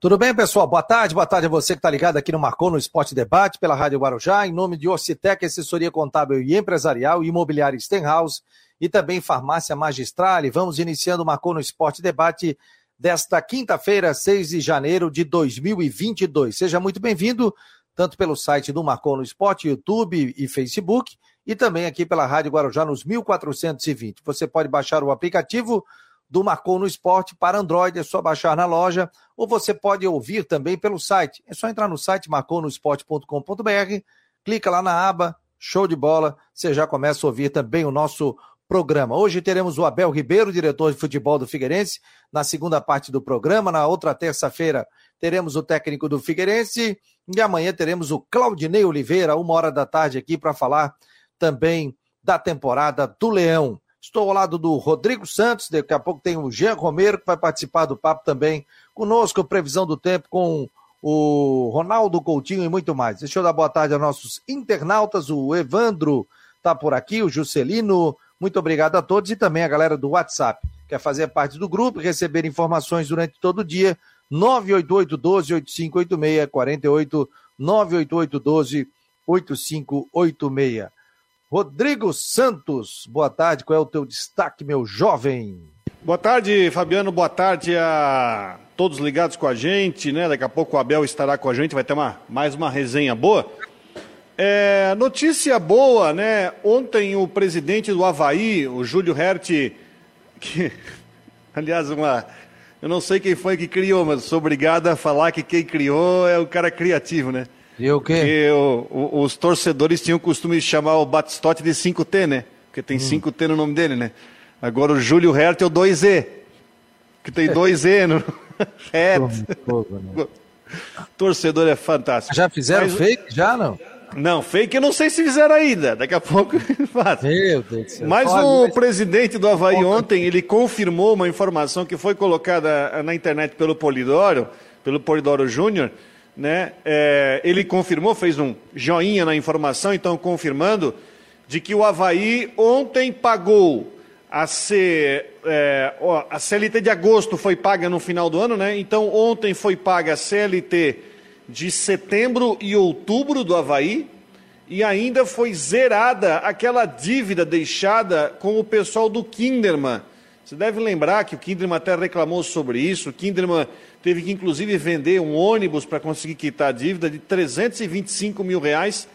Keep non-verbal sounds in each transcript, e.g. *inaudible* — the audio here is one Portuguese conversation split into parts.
Tudo bem, pessoal? Boa tarde, boa tarde a você que está ligado aqui no Marcou no Esporte Debate pela Rádio Guarujá, em nome de Orcitec, assessoria contábil e empresarial, imobiliária Stenhouse e também farmácia magistral. E vamos iniciando o Marcou no Esporte Debate desta quinta-feira, 6 de janeiro de 2022. Seja muito bem-vindo, tanto pelo site do Marcou no Esporte, YouTube e Facebook, e também aqui pela Rádio Guarujá nos 1420. Você pode baixar o aplicativo do Marcou no Esporte para Android, é só baixar na loja, ou você pode ouvir também pelo site. É só entrar no site marconosport.com.br, clica lá na aba Show de Bola, você já começa a ouvir também o nosso programa. Hoje teremos o Abel Ribeiro, diretor de futebol do Figueirense, na segunda parte do programa. Na outra terça-feira teremos o técnico do Figueirense e amanhã teremos o Claudinei Oliveira, uma hora da tarde aqui para falar também da temporada do Leão. Estou ao lado do Rodrigo Santos, daqui a pouco tem o Jean Romero, que vai participar do papo também conosco, previsão do tempo com o Ronaldo Coutinho e muito mais. Deixa eu dar boa tarde aos nossos internautas, o Evandro está por aqui, o Juscelino, muito obrigado a todos e também a galera do WhatsApp. Quer fazer parte do grupo e receber informações durante todo o dia? 988 12 8586 48 988 12 8586. Rodrigo Santos, boa tarde, qual é o teu destaque, meu jovem? Boa tarde, Fabiano, boa tarde a todos ligados com a gente, né? Daqui a pouco o Abel estará com a gente, vai ter uma, mais uma resenha boa. É, notícia boa, né? Ontem o presidente do Havaí, o Júlio Hert, que, *laughs* aliás, uma, eu não sei quem foi que criou, mas sou obrigado a falar que quem criou é o cara criativo, né? E o quê? Porque o, o, os torcedores tinham o costume de chamar o Batistote de 5T, né? Porque tem 5T hum. no nome dele, né? Agora o Júlio Hertz é o 2E. Que tem 2E no *laughs* Hertz. Né? Torcedor é fantástico. Já fizeram Mas, fake? Já não? Não, fake eu não sei se fizeram ainda. Daqui a pouco *laughs* faz. Meu Deus do céu. Mas o mas... presidente do Havaí ontem, ele confirmou uma informação que foi colocada na internet pelo Polidoro, pelo Polidoro Júnior, né? É, ele confirmou, fez um joinha na informação, então confirmando de que o Havaí ontem pagou a, C, é, a CLT de agosto foi paga no final do ano, né? Então ontem foi paga a CLT de setembro e outubro do Havaí e ainda foi zerada aquela dívida deixada com o pessoal do Kinderman. Você deve lembrar que o Kinderman até reclamou sobre isso. O Kinderman teve que inclusive vender um ônibus para conseguir quitar a dívida de 325 mil reais,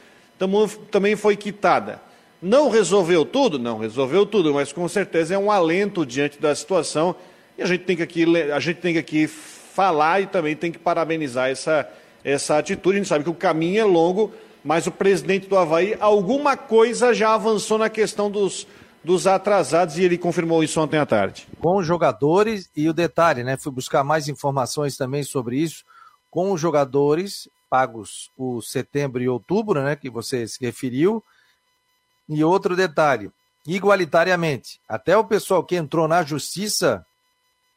também foi quitada. Não resolveu tudo? Não resolveu tudo, mas com certeza é um alento diante da situação e a gente tem que aqui, a gente tem que aqui falar e também tem que parabenizar essa, essa atitude. A gente sabe que o caminho é longo, mas o presidente do Havaí, alguma coisa já avançou na questão dos, dos atrasados e ele confirmou isso ontem à tarde. Com os jogadores e o detalhe, né? Fui buscar mais informações também sobre isso. Com os jogadores pagos o setembro e outubro, né? Que você se referiu. E outro detalhe, igualitariamente, até o pessoal que entrou na justiça,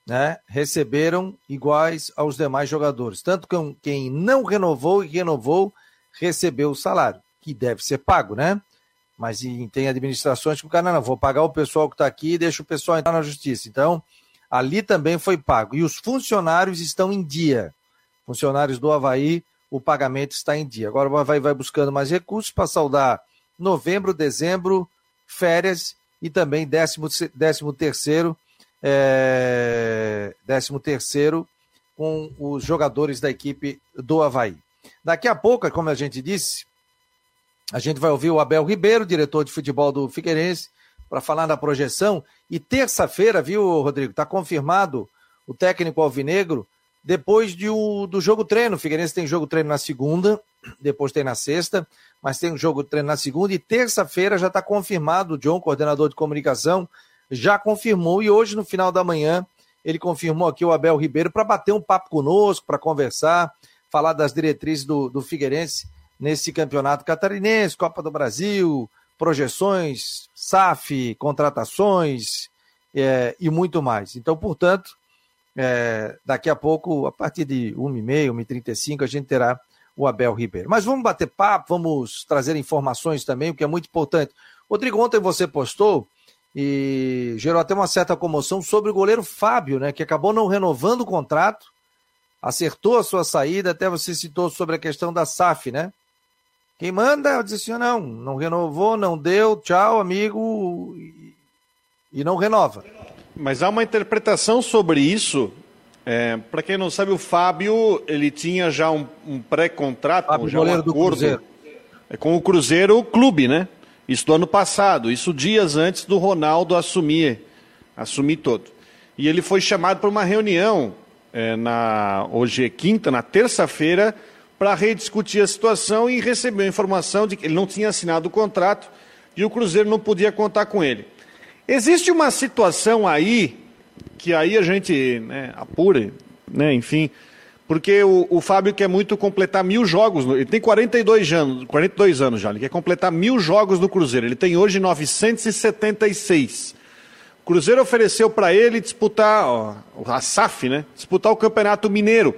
né? Receberam iguais aos demais jogadores. Tanto que quem não renovou e renovou recebeu o salário, que deve ser pago, né? Mas tem administrações que o cara, não, vou pagar o pessoal que está aqui e deixa o pessoal entrar na justiça. Então, ali também foi pago. E os funcionários estão em dia. Funcionários do Havaí, o pagamento está em dia. Agora o Havaí vai buscando mais recursos para saudar novembro, dezembro, férias e também décimo, décimo terceiro, é, décimo terceiro com os jogadores da equipe do Havaí. Daqui a pouco, como a gente disse, a gente vai ouvir o Abel Ribeiro, diretor de futebol do Figueirense, para falar da projeção. E terça-feira, viu, Rodrigo? Está confirmado o técnico alvinegro depois de o, do jogo treino. O Figueirense tem jogo treino na segunda, depois tem na sexta, mas tem um jogo treino na segunda. E terça-feira já está confirmado. O John, coordenador de comunicação, já confirmou. E hoje, no final da manhã, ele confirmou aqui o Abel Ribeiro para bater um papo conosco, para conversar, falar das diretrizes do, do Figueirense nesse campeonato catarinense, Copa do Brasil, projeções, SAF, contratações é, e muito mais. Então, portanto, é, daqui a pouco, a partir de 1h30, 1h35, a gente terá o Abel Ribeiro. Mas vamos bater papo, vamos trazer informações também, o que é muito importante. Rodrigo, ontem você postou e gerou até uma certa comoção sobre o goleiro Fábio, né, que acabou não renovando o contrato acertou a sua saída, até você citou sobre a questão da SAF, né? Quem manda disse assim, não, não renovou, não deu, tchau, amigo, e, e não renova. Mas há uma interpretação sobre isso. É, Para quem não sabe, o Fábio ele tinha já um, um pré-contrato, já um acordo é, com o Cruzeiro Clube, né? Isso do ano passado, isso dias antes do Ronaldo assumir, assumir todo. E ele foi chamado para uma reunião é, na hoje é quinta, na terça-feira, para rediscutir a situação e recebeu a informação de que ele não tinha assinado o contrato e o Cruzeiro não podia contar com ele. Existe uma situação aí que aí a gente né, apura, né, enfim, porque o, o, Fábio quer muito completar mil jogos, ele tem 42 anos, 42 anos já, ele quer completar mil jogos no Cruzeiro, ele tem hoje 976. O Cruzeiro ofereceu para ele disputar, ó, a SAF, né, disputar o Campeonato Mineiro,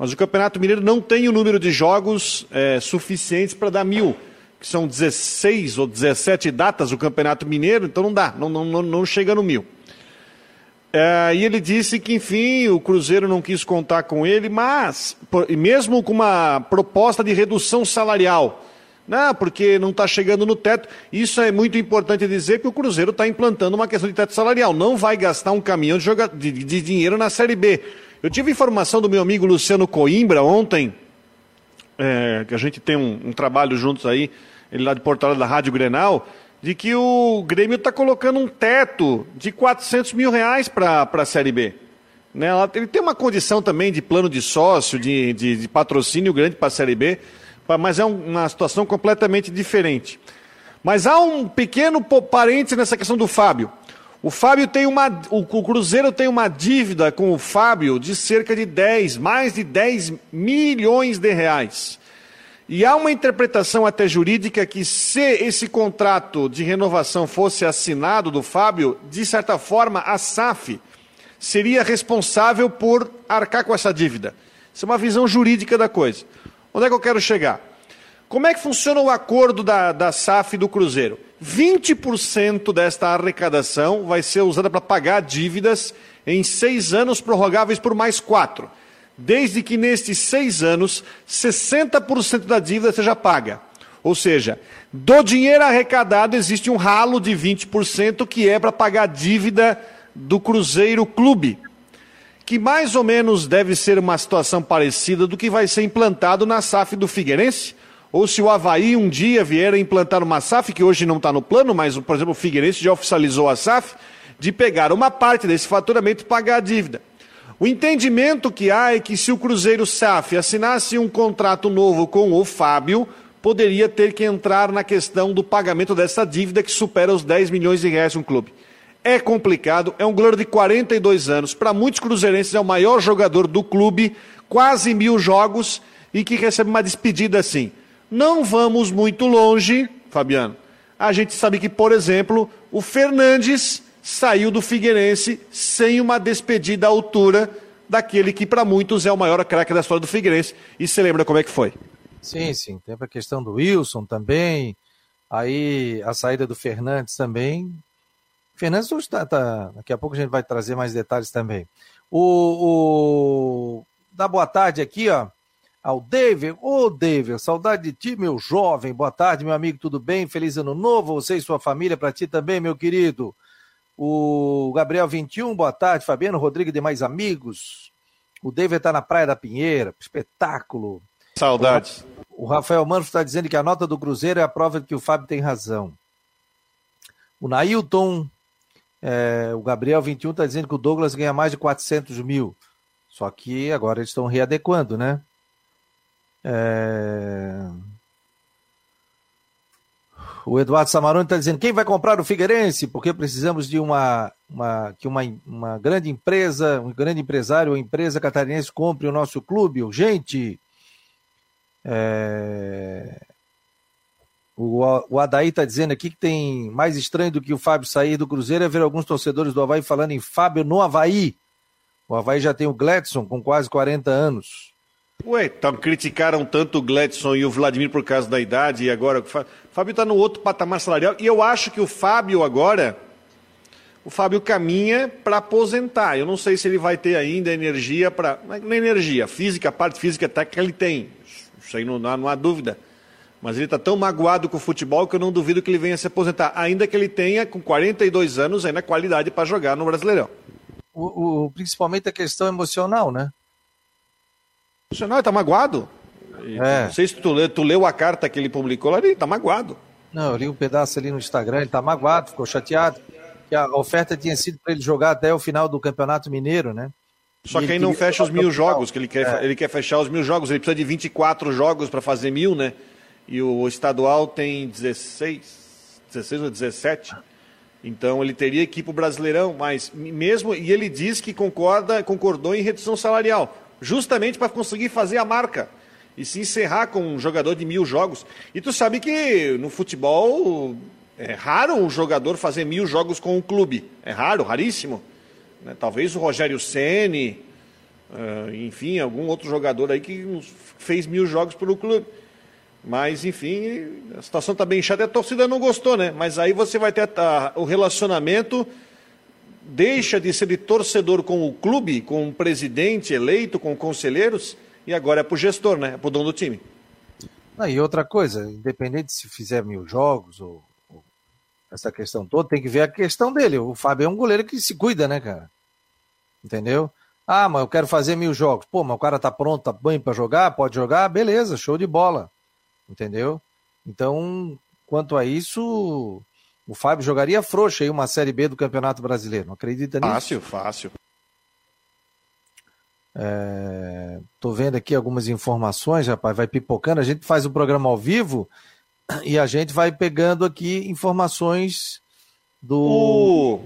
mas o Campeonato Mineiro não tem o número de jogos é, suficientes para dar mil, que são 16 ou 17 datas o Campeonato Mineiro, então não dá, não, não, não chega no mil. É, e ele disse que, enfim, o Cruzeiro não quis contar com ele, mas, por, mesmo com uma proposta de redução salarial, não, porque não está chegando no teto, isso é muito importante dizer que o Cruzeiro está implantando uma questão de teto salarial, não vai gastar um caminhão de, joga, de, de dinheiro na Série B. Eu tive informação do meu amigo Luciano Coimbra ontem, é, que a gente tem um, um trabalho juntos aí, ele lá de Porto da Rádio Grenal, de que o Grêmio está colocando um teto de 400 mil reais para a Série B. Né? Ele tem uma condição também de plano de sócio, de, de, de patrocínio grande para a Série B, mas é uma situação completamente diferente. Mas há um pequeno parênteses nessa questão do Fábio. O Fábio tem uma. O Cruzeiro tem uma dívida com o Fábio de cerca de 10, mais de 10 milhões de reais. E há uma interpretação até jurídica que, se esse contrato de renovação fosse assinado do Fábio, de certa forma, a SAF seria responsável por arcar com essa dívida. Isso é uma visão jurídica da coisa. Onde é que eu quero chegar? Como é que funciona o acordo da, da SAF do Cruzeiro? 20% desta arrecadação vai ser usada para pagar dívidas em seis anos prorrogáveis por mais quatro desde que nestes seis anos 60% da dívida seja paga. Ou seja, do dinheiro arrecadado existe um ralo de 20% que é para pagar a dívida do Cruzeiro Clube, que mais ou menos deve ser uma situação parecida do que vai ser implantado na SAF do Figueirense, ou se o Havaí um dia vier a implantar uma SAF, que hoje não está no plano, mas, por exemplo, o Figueirense já oficializou a SAF, de pegar uma parte desse faturamento e pagar a dívida. O entendimento que há é que se o Cruzeiro SAF assinasse um contrato novo com o Fábio, poderia ter que entrar na questão do pagamento dessa dívida que supera os 10 milhões de reais no clube. É complicado, é um goleiro de 42 anos, para muitos cruzeirenses é o maior jogador do clube, quase mil jogos, e que recebe uma despedida assim. Não vamos muito longe, Fabiano. A gente sabe que, por exemplo, o Fernandes saiu do Figueirense sem uma despedida à altura daquele que para muitos é o maior craque da história do Figueirense. E você lembra como é que foi? Sim, sim. Tem a questão do Wilson também. Aí a saída do Fernandes também. Fernandes hoje tá, tá, Daqui a pouco a gente vai trazer mais detalhes também. O, o... Boa tarde aqui, ó. Ao David. Ô, oh, David, saudade de ti, meu jovem. Boa tarde, meu amigo, tudo bem? Feliz ano novo, você e sua família, para ti também, meu querido. O Gabriel 21, boa tarde. Fabiano Rodrigues, demais amigos. O David está na Praia da Pinheira, espetáculo. Saudades. O Rafael Mano está dizendo que a nota do Cruzeiro é a prova de que o Fábio tem razão. O Nailton, é, o Gabriel 21 está dizendo que o Douglas ganha mais de 400 mil. Só que agora eles estão readequando, né? É... O Eduardo Samarone está dizendo: quem vai comprar o Figueirense? Porque precisamos de uma, uma que uma, uma grande empresa, um grande empresário ou empresa catarinense compre o nosso clube, urgente. É... O, o Adaí está dizendo aqui que tem mais estranho do que o Fábio sair do Cruzeiro é ver alguns torcedores do Havaí falando em Fábio no Havaí. O Havaí já tem o Gladson com quase 40 anos. Ué, então, criticaram tanto o Gladson e o Vladimir por causa da idade e agora o Fábio está no outro patamar salarial. E eu acho que o Fábio agora, o Fábio caminha para aposentar. Eu não sei se ele vai ter ainda energia para. Não é energia, física, parte física técnica ele tem. Isso aí não, não há dúvida. Mas ele está tão magoado com o futebol que eu não duvido que ele venha se aposentar. Ainda que ele tenha, com 42 anos, ainda qualidade para jogar no Brasileirão. O, o, principalmente a questão emocional, né? Emocional, ele está magoado. É. Não sei se tu, tu leu a carta que ele publicou lá, ele está magoado. Não, eu li um pedaço ali no Instagram, ele está magoado, ficou chateado. Que a oferta tinha sido para ele jogar até o final do Campeonato Mineiro, né? Só que aí não fecha os mil jogos, que ele quer, é. ele quer fechar os mil jogos, ele precisa de 24 jogos para fazer mil, né? E o estadual tem 16, 16 ou 17. Então ele teria que ir para o Brasileirão, mas mesmo. E ele diz que concorda, concordou em redução salarial, justamente para conseguir fazer a marca e se encerrar com um jogador de mil jogos. E tu sabe que no futebol é raro um jogador fazer mil jogos com um clube. É raro, raríssimo. Né? Talvez o Rogério Ceni, uh, enfim, algum outro jogador aí que fez mil jogos pelo clube. Mas, enfim, a situação está bem chata. A torcida não gostou, né? Mas aí você vai ter o relacionamento deixa de ser torcedor com o clube, com o presidente eleito, com conselheiros, e agora é para o gestor, né? É para o dono do time. Ah, e outra coisa, independente se fizer mil jogos ou essa questão toda, tem que ver a questão dele. O Fábio é um goleiro que se cuida, né, cara? Entendeu? Ah, mas eu quero fazer mil jogos. Pô, mas o cara tá pronto, tá bem para jogar, pode jogar, beleza, show de bola. Entendeu? Então, quanto a isso, o Fábio jogaria frouxa aí uma Série B do Campeonato Brasileiro. Não acredita nisso? Fácil, fácil. É, tô vendo aqui algumas informações, rapaz, vai pipocando. A gente faz o programa ao vivo e a gente vai pegando aqui informações do. O,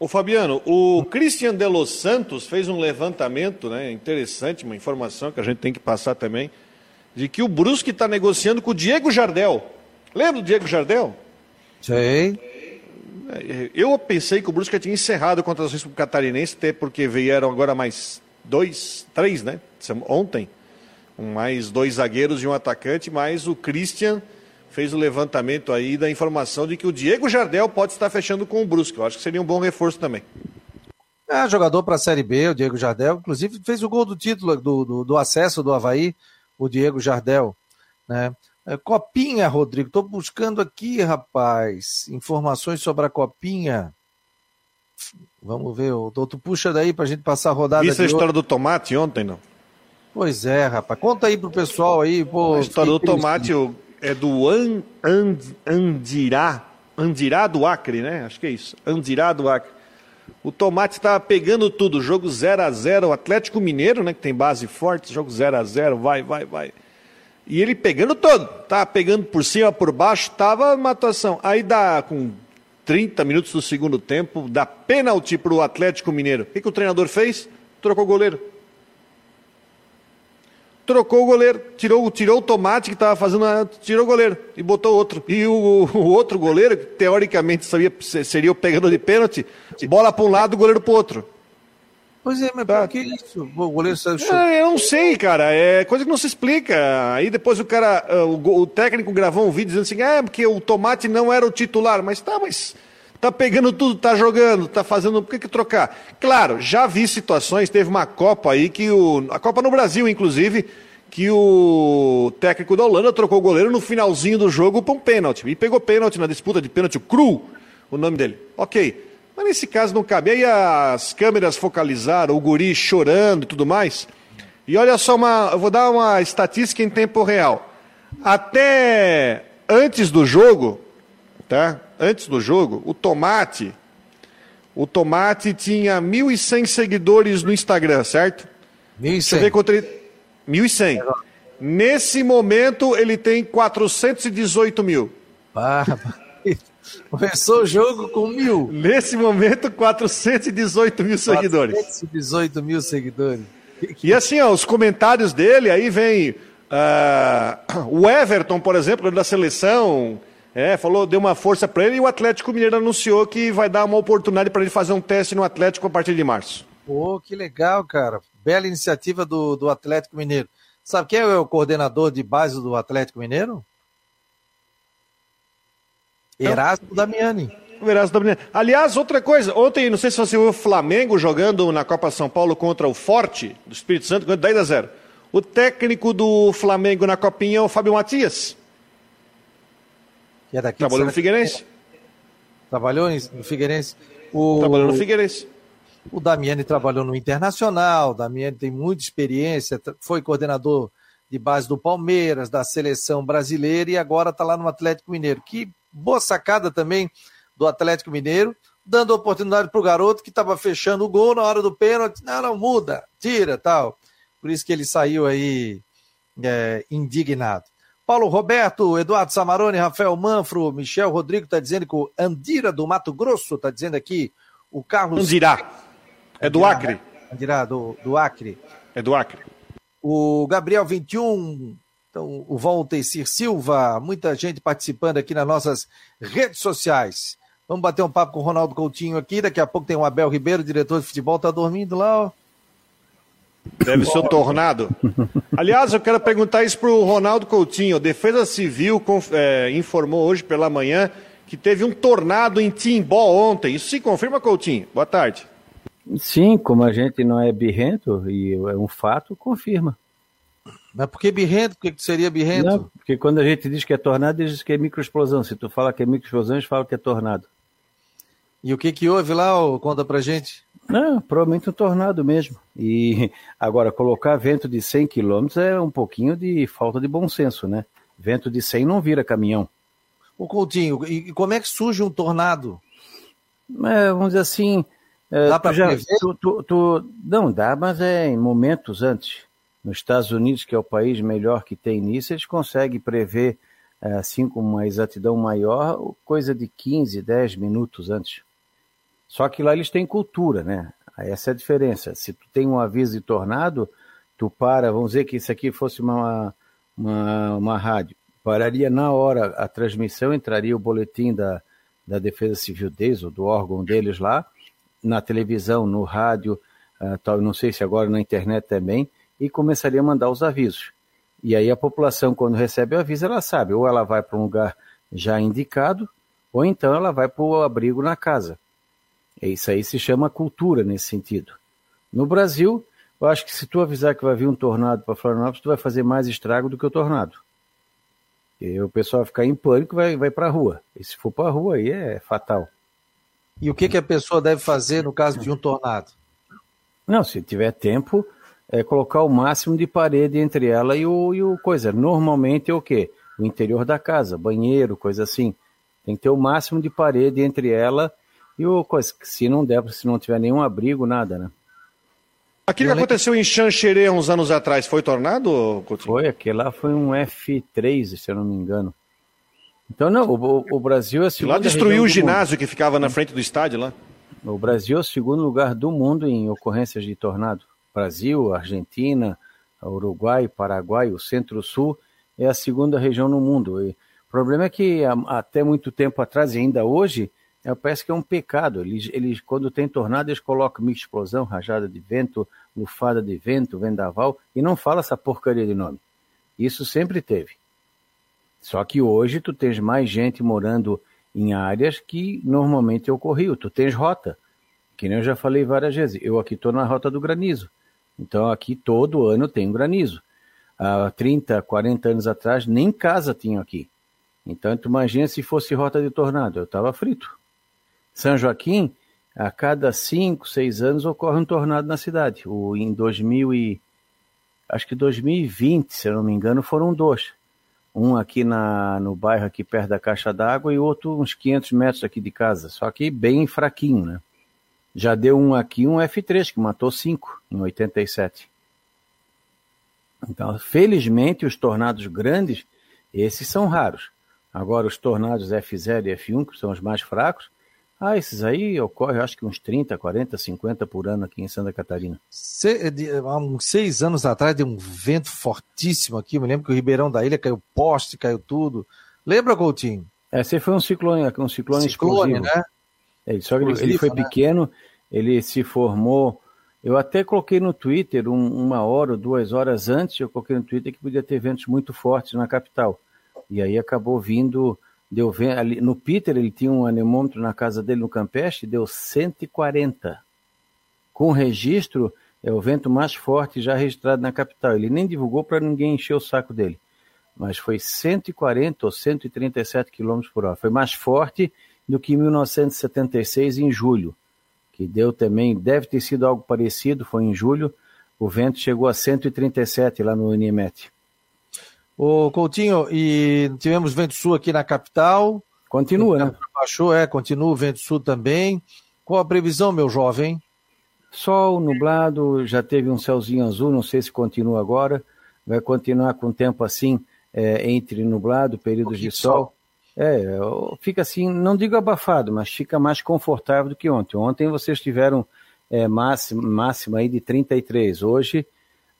o Fabiano, o Christian de Los Santos fez um levantamento, né? Interessante, uma informação que a gente tem que passar também, de que o Brusque está negociando com o Diego Jardel. Lembra do Diego Jardel? Sei. Eu pensei que o Brusque tinha encerrado para o Catarinense, até porque vieram agora mais dois, três, né? Ontem. Mais dois zagueiros e um atacante, mas o Christian fez o levantamento aí da informação de que o Diego Jardel pode estar fechando com o Brusque. Eu acho que seria um bom reforço também. É, jogador para a Série B, o Diego Jardel. Inclusive fez o gol do título do, do, do acesso do Havaí, o Diego Jardel. Né? É, copinha, Rodrigo. Estou buscando aqui, rapaz, informações sobre a Copinha. Vamos ver, o doutor puxa daí para a gente passar a rodada. Viste a história do tomate ontem, não? Pois é, rapaz. Conta aí pro pessoal aí. Pô, a história do tomate, é do An, And, Andirá, Andirá do Acre, né? Acho que é isso, Andirá do Acre. O Tomate estava pegando tudo, jogo 0 a 0 o Atlético Mineiro, né, que tem base forte, jogo 0 a 0 vai, vai, vai. E ele pegando todo, tava pegando por cima, por baixo, tava uma atuação. Aí dá com 30 minutos do segundo tempo, dá pênalti para o Atlético Mineiro. O que, que o treinador fez? Trocou o goleiro trocou o goleiro, tirou, tirou o tomate que estava fazendo, tirou o goleiro e botou outro. E o, o outro goleiro, que teoricamente sabia, seria o pegador de pênalti, bola para um lado, goleiro para o outro. Pois é, mas tá. por que isso? O goleiro saiu é, Eu não sei, cara. É coisa que não se explica. Aí depois o cara, ah, o, o técnico gravou um vídeo dizendo assim: ah, porque o tomate não era o titular. Mas tá, mas Tá pegando tudo, tá jogando, tá fazendo. Por que, que trocar? Claro, já vi situações, teve uma Copa aí que o. A Copa no Brasil, inclusive, que o técnico da Holanda trocou o goleiro no finalzinho do jogo para um pênalti. E pegou pênalti na disputa de pênalti, o Cru, o nome dele. Ok. Mas nesse caso não cabe. Aí as câmeras focalizaram, o guri chorando e tudo mais. E olha só, uma, eu vou dar uma estatística em tempo real. Até antes do jogo, tá? antes do jogo, o Tomate, o Tomate tinha 1.100 seguidores no Instagram, certo? 1.100. Você vê quanto ele... 1.100. Nesse momento, ele tem 418 mil. Ah, começou o jogo com mil. Nesse momento, 418 mil seguidores. 418 mil seguidores. E assim, ó, os comentários dele, aí vem uh, o Everton, por exemplo, da seleção, é, falou, deu uma força para ele e o Atlético Mineiro anunciou que vai dar uma oportunidade para ele fazer um teste no Atlético a partir de março. Pô, que legal, cara. Bela iniciativa do, do Atlético Mineiro. Sabe quem é o coordenador de base do Atlético Mineiro? Erasmo Damiani. Aliás, outra coisa, ontem, não sei se você viu o Flamengo jogando na Copa São Paulo contra o Forte, do Espírito Santo, ganhou 10 a 0. O técnico do Flamengo na Copinha é o Fábio Matias. Que é daqui Trabalhou no Figueirense. Trabalhou no Figueirense. O... Trabalhou no Figueirense. O Damiani trabalhou no Internacional, o Damiani tem muita experiência, foi coordenador de base do Palmeiras, da seleção brasileira e agora está lá no Atlético Mineiro. Que boa sacada também do Atlético Mineiro, dando oportunidade para o garoto que estava fechando o gol na hora do pênalti. Não, não, muda, tira tal. Por isso que ele saiu aí é, indignado. Paulo Roberto, Eduardo Samarone, Rafael Manfro, Michel Rodrigo está dizendo que o Andira do Mato Grosso está dizendo aqui, o Carlos. Andirá. É do Acre. Andirá, do, do Acre. É do Acre. O Gabriel 21, então, o Walter Cir Silva, muita gente participando aqui nas nossas redes sociais. Vamos bater um papo com o Ronaldo Coutinho aqui. Daqui a pouco tem o Abel Ribeiro, diretor de futebol, tá dormindo lá, ó. Deve ser o Tornado. Aliás, eu quero perguntar isso para o Ronaldo Coutinho. A Defesa Civil é, informou hoje pela manhã que teve um tornado em Timbó ontem. Isso se confirma, Coutinho? Boa tarde. Sim, como a gente não é birrento e é um fato, confirma. Mas por que birrento? Por que seria birrento? Não, porque quando a gente diz que é tornado, diz que é microexplosão. Se tu fala que é microexplosão, eles falam que é tornado. E o que que houve lá? Conta pra gente. Não, provavelmente um tornado mesmo. E agora, colocar vento de 100 km é um pouquinho de falta de bom senso, né? Vento de 100 não vira caminhão. O Coutinho, e como é que surge um tornado? É, vamos dizer assim. É, dá para já, tu, tu, tu, Não dá, mas é em momentos antes. Nos Estados Unidos, que é o país melhor que tem nisso, eles conseguem prever, é, assim com uma exatidão maior, coisa de 15, 10 minutos antes. Só que lá eles têm cultura, né? Essa é a diferença. Se tu tem um aviso de tornado, tu para, vamos dizer que isso aqui fosse uma, uma, uma rádio, pararia na hora a transmissão, entraria o boletim da, da Defesa Civil deles, ou do órgão deles lá, na televisão, no rádio, tal, não sei se agora na internet também, e começaria a mandar os avisos. E aí a população, quando recebe o aviso, ela sabe, ou ela vai para um lugar já indicado, ou então ela vai para o abrigo na casa. Isso aí se chama cultura nesse sentido. No Brasil, eu acho que se tu avisar que vai vir um tornado para Florianópolis, tu vai fazer mais estrago do que o tornado. E o pessoal vai ficar em pânico vai, vai para a rua. E se for para a rua, aí é fatal. E o que, que a pessoa deve fazer no caso de um tornado? Não, se tiver tempo, é colocar o máximo de parede entre ela e o, e o coisa. Normalmente é o quê? O interior da casa, banheiro, coisa assim. Tem que ter o máximo de parede entre ela e o coisa, se não der, se não tiver nenhum abrigo, nada, né? Aquilo que aconteceu em Xanxerê uns anos atrás foi tornado, Coutinho? Foi, aquele lá foi um F3, se eu não me engano. Então, não, o, o Brasil é Lá destruiu o ginásio que ficava na frente do estádio lá. O Brasil é o segundo lugar do mundo em ocorrências de tornado. Brasil, Argentina, Uruguai, Paraguai, o Centro-Sul é a segunda região no mundo. E o problema é que até muito tempo atrás e ainda hoje é, parece que é um pecado. Eles, eles, quando tem tornado, eles colocam micro explosão, rajada de vento, lufada de vento, vendaval, e não fala essa porcaria de nome. Isso sempre teve. Só que hoje tu tens mais gente morando em áreas que normalmente ocorriam. Tu tens rota, que nem eu já falei várias vezes. Eu aqui estou na rota do granizo. Então aqui todo ano tem granizo. Há 30, 40 anos atrás nem casa tinha aqui. Então tu imagina se fosse rota de tornado. Eu estava frito. São Joaquim, a cada cinco, seis anos ocorre um tornado na cidade. O, em 2000 e, acho que 2020, se eu não me engano, foram dois. Um aqui na, no bairro aqui perto da caixa d'água e outro uns 500 metros aqui de casa. Só que bem fraquinho, né? Já deu um aqui, um F3, que matou cinco em 87. Então, felizmente, os tornados grandes, esses são raros. Agora, os tornados F0 e F1, que são os mais fracos, ah, esses aí ocorrem, acho que uns 30, 40, 50 por ano aqui em Santa Catarina. Se, de, há uns seis anos atrás deu um vento fortíssimo aqui. Eu me lembro que o Ribeirão da Ilha caiu poste, caiu tudo. Lembra, Coutinho? É, esse foi um ciclone, um ciclone, ciclone explosivo. né? É, só que ele, ele foi né? pequeno, ele se formou. Eu até coloquei no Twitter um, uma hora ou duas horas antes, eu coloquei no Twitter que podia ter ventos muito fortes na capital. E aí acabou vindo deu ali, no Peter ele tinha um anemômetro na casa dele no Campestre, deu 140. Com registro, é o vento mais forte já registrado na capital. Ele nem divulgou para ninguém encher o saco dele. Mas foi 140 ou 137 km por hora. Foi mais forte do que em 1976, em julho, que deu também, deve ter sido algo parecido, foi em julho, o vento chegou a 137 lá no Unimet. Ô Coutinho, e tivemos vento sul aqui na capital. Continua, né? Baixou, é, continua o vento sul também. Qual a previsão, meu jovem? Sol, nublado, já teve um céuzinho azul, não sei se continua agora. Vai continuar com tempo assim, é, entre nublado, períodos um de sol. sol. É, fica assim, não digo abafado, mas fica mais confortável do que ontem. Ontem vocês tiveram é, máxima, máxima aí de 33. Hoje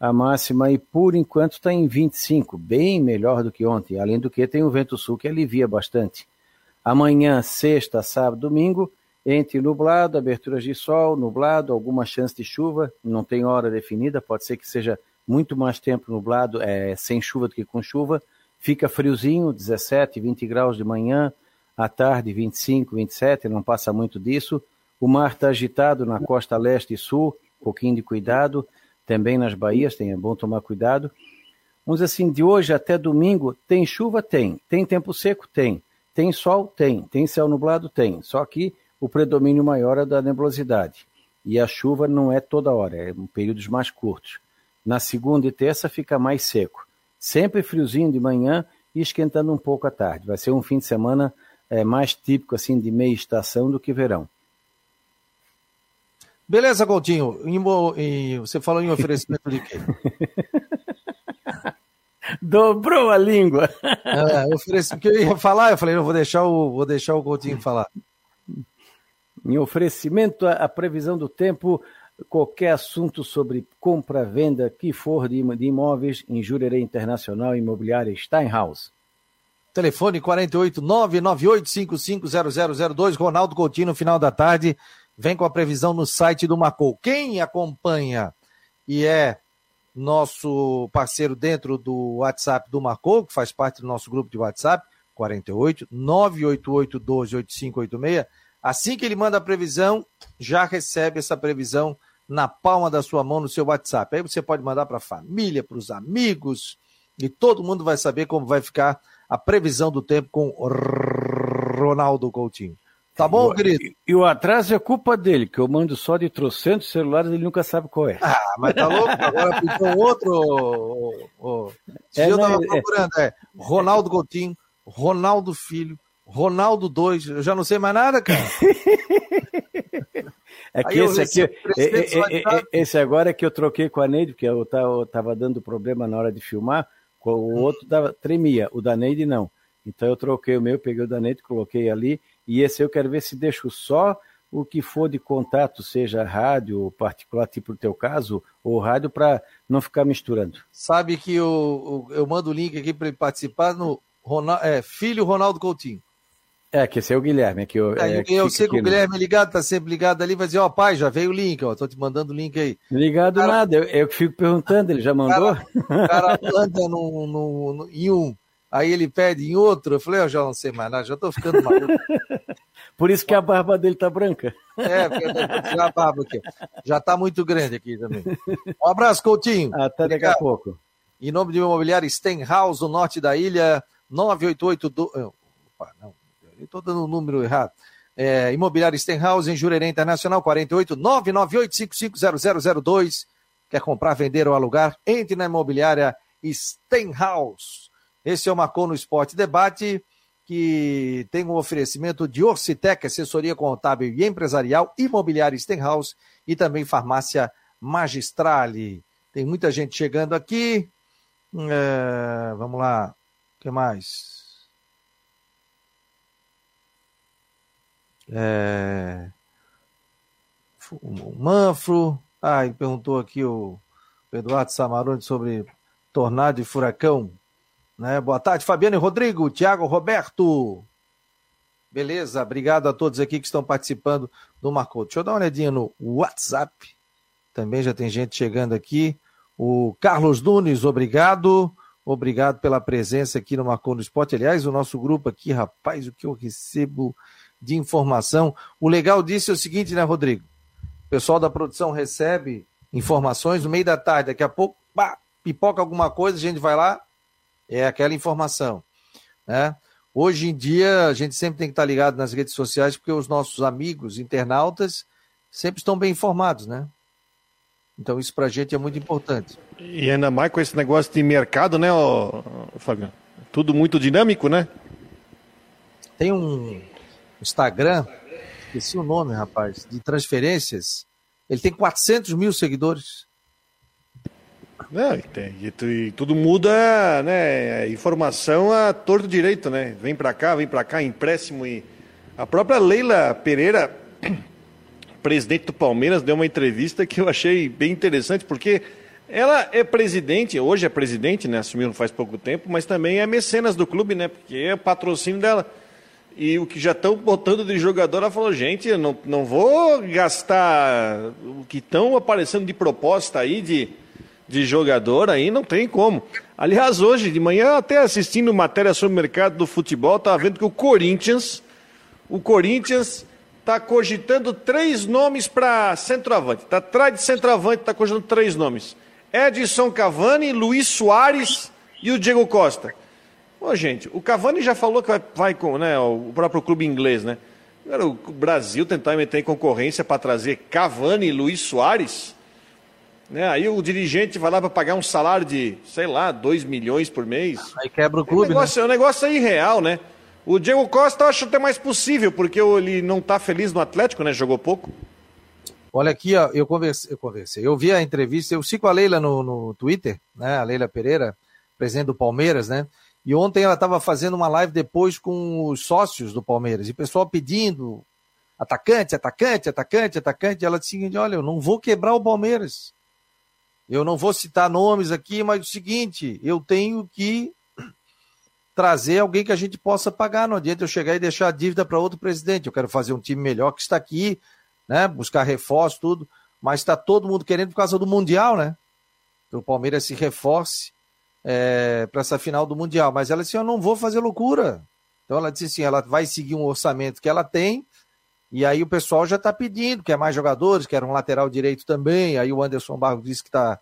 a máxima aí por enquanto está em 25, bem melhor do que ontem. Além do que tem o vento sul que alivia bastante. Amanhã, sexta, sábado, domingo, entre nublado, aberturas de sol, nublado, alguma chance de chuva, não tem hora definida, pode ser que seja muito mais tempo nublado, é, sem chuva do que com chuva. Fica friozinho, 17, 20 graus de manhã, à tarde 25, 27, não passa muito disso. O mar está agitado na costa leste e sul, um pouquinho de cuidado. Também nas baías, tem, é bom tomar cuidado. Vamos assim, de hoje até domingo, tem chuva? Tem. Tem tempo seco? Tem. Tem sol? Tem. Tem céu nublado? Tem. Só que o predomínio maior é da nebulosidade. E a chuva não é toda hora, é em períodos mais curtos. Na segunda e terça fica mais seco. Sempre friozinho de manhã e esquentando um pouco à tarde. Vai ser um fim de semana é, mais típico assim de meia estação do que verão. Beleza, Coutinho. você falou em oferecimento de quê? *laughs* Dobrou a língua. É, ofereci, que eu ia falar, eu falei, eu vou deixar o, vou deixar o Coutinho falar. Em oferecimento à previsão do tempo, qualquer assunto sobre compra, venda, que for de, imóveis em Jurerê Internacional Imobiliária Steinhaus. Telefone 48 998550002, Ronaldo Coutinho, no final da tarde, vem com a previsão no site do Macou. Quem acompanha e é nosso parceiro dentro do WhatsApp do Macou, que faz parte do nosso grupo de WhatsApp, 48 988 12 8586, Assim que ele manda a previsão, já recebe essa previsão na palma da sua mão no seu WhatsApp. Aí você pode mandar para a família, para os amigos, e todo mundo vai saber como vai ficar a previsão do tempo com Ronaldo Coutinho. Tá bom, querido? E, e, o atraso é culpa dele, que eu mando só de trocentos celulares, ele nunca sabe qual é. Ah, mas tá louco? Agora pintou outro. Oh, oh. É, eu tava é, procurando, é Ronaldo Coutinho, Ronaldo Filho, Ronaldo 2, eu já não sei mais nada, cara. *laughs* É que esse aqui, é, esse agora é que eu troquei com a Neide, porque eu tava dando problema na hora de filmar, o outro dava, tremia, o da Neide não. Então eu troquei o meu, peguei o da Neide, coloquei ali, e esse eu quero ver se deixo só o que for de contato, seja rádio, particular, tipo no teu caso, ou rádio, para não ficar misturando. Sabe que eu, eu, eu mando o link aqui para ele participar no Ronaldo, é, Filho Ronaldo Coutinho. É, que esse é o Guilherme. Que eu, é, é, eu sei que o Guilherme é ligado, tá sempre ligado ali, vai dizer, ó, oh, pai, já veio o link, ó, tô te mandando o link aí. Ligado cara, nada, eu, eu fico perguntando, ele já mandou? O cara, cara no, no, no, em um, aí ele pede em outro, eu falei, eu já não sei mais nada, já tô ficando maluco. Por isso que a barba dele tá branca. É, porque tirar a barba aqui. Já tá muito grande aqui também. Um abraço, Coutinho. Até daqui a pouco. Em nome do imobiliário Stenhouse, no norte da ilha, 988... Opa, não estou dando um número errado. É, Imobiliário Stenhouse, em Jurerê Internacional, 48 998 Quer comprar, vender ou alugar? Entre na imobiliária Stenhouse. Esse é o Marcou no Esporte Debate, que tem um oferecimento de Orcitec, assessoria contábil e empresarial, imobiliária Stenhouse e também farmácia Magistrale. Tem muita gente chegando aqui. É, vamos lá. O que mais? É... O Manfro. Ah, e perguntou aqui o Eduardo Samarone sobre tornado e furacão. Né? Boa tarde, Fabiano e Rodrigo, Tiago Roberto. Beleza, obrigado a todos aqui que estão participando do Marcou. Deixa eu dar uma olhadinha no WhatsApp. Também já tem gente chegando aqui. O Carlos Nunes, obrigado. Obrigado pela presença aqui no Marcou no Esporte. Aliás, o nosso grupo aqui, rapaz, o que eu recebo de informação. O legal disso é o seguinte, né, Rodrigo? O pessoal da produção recebe informações no meio da tarde, daqui a pouco, pá, pipoca alguma coisa, a gente vai lá, é aquela informação. Né? Hoje em dia, a gente sempre tem que estar ligado nas redes sociais, porque os nossos amigos internautas sempre estão bem informados, né? Então, isso para a gente é muito importante. E ainda mais com esse negócio de mercado, né, ô, Fábio? Tudo muito dinâmico, né? Tem um Instagram, esqueci o nome, rapaz, de transferências. Ele tem 400 mil seguidores. Não, e, tem, e, e, tudo muda, né? Informação a torto direito, né? Vem para cá, vem para cá, empréstimo e a própria Leila Pereira, *clears throat* presidente do Palmeiras, deu uma entrevista que eu achei bem interessante, porque ela é presidente, hoje é presidente, né? Assumiu faz pouco tempo, mas também é mecenas do clube, né? Porque é patrocínio dela. E o que já estão botando de jogador, ela falou, gente, não, não vou gastar o que estão aparecendo de proposta aí de de jogador aí não tem como. Aliás, hoje de manhã, até assistindo matéria sobre o mercado do futebol, estava vendo que o Corinthians, o Corinthians está cogitando três nomes para centroavante. Está atrás de centroavante, está cogitando três nomes. Edson Cavani, Luiz Soares e o Diego Costa. Ô, gente, o Cavani já falou que vai, vai com né, o próprio clube inglês, né? Agora, o Brasil tentar meter em concorrência para trazer Cavani e Luiz Soares né? Aí o dirigente vai lá para pagar um salário de, sei lá, 2 milhões por mês. Aí quebra o clube. É um negócio, né? é um negócio aí real, né? O Diego Costa eu acho até mais possível, porque ele não está feliz no Atlético, né? Jogou pouco. Olha aqui, ó, eu conversei, eu conversei, eu vi a entrevista, eu sigo a Leila no, no Twitter, né? A Leila Pereira, presidente do Palmeiras, né? E ontem ela estava fazendo uma live depois com os sócios do Palmeiras, e o pessoal pedindo atacante, atacante, atacante, atacante. E ela disse olha, eu não vou quebrar o Palmeiras. Eu não vou citar nomes aqui, mas o seguinte, eu tenho que trazer alguém que a gente possa pagar. Não adianta eu chegar e deixar a dívida para outro presidente. Eu quero fazer um time melhor que está aqui, né? Buscar reforço, tudo. Mas está todo mundo querendo por causa do Mundial, né? Que o Palmeiras se reforce é, para essa final do Mundial. Mas ela disse: Eu não vou fazer loucura. Então ela disse assim: ela vai seguir um orçamento que ela tem e aí o pessoal já está pedindo, quer mais jogadores, quer um lateral direito também. Aí o Anderson Barros disse que está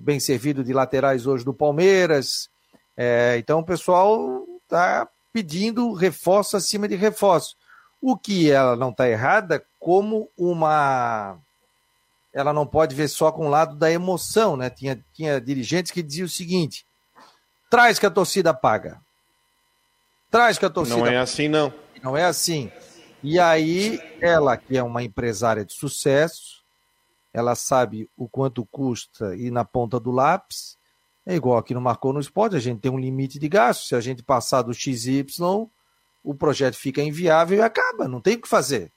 bem servido de laterais hoje do Palmeiras. É, então o pessoal está pedindo reforço acima de reforço. O que ela não está errada, como uma. Ela não pode ver só com o lado da emoção, né? Tinha, tinha dirigentes que diziam o seguinte: traz que a torcida paga. Traz que a torcida. Não é assim, não. Não é assim. E aí, ela, que é uma empresária de sucesso, ela sabe o quanto custa ir na ponta do lápis. É igual aqui no Marcou no Esporte, a gente tem um limite de gasto. Se a gente passar do XY, o projeto fica inviável e acaba, não tem o que fazer.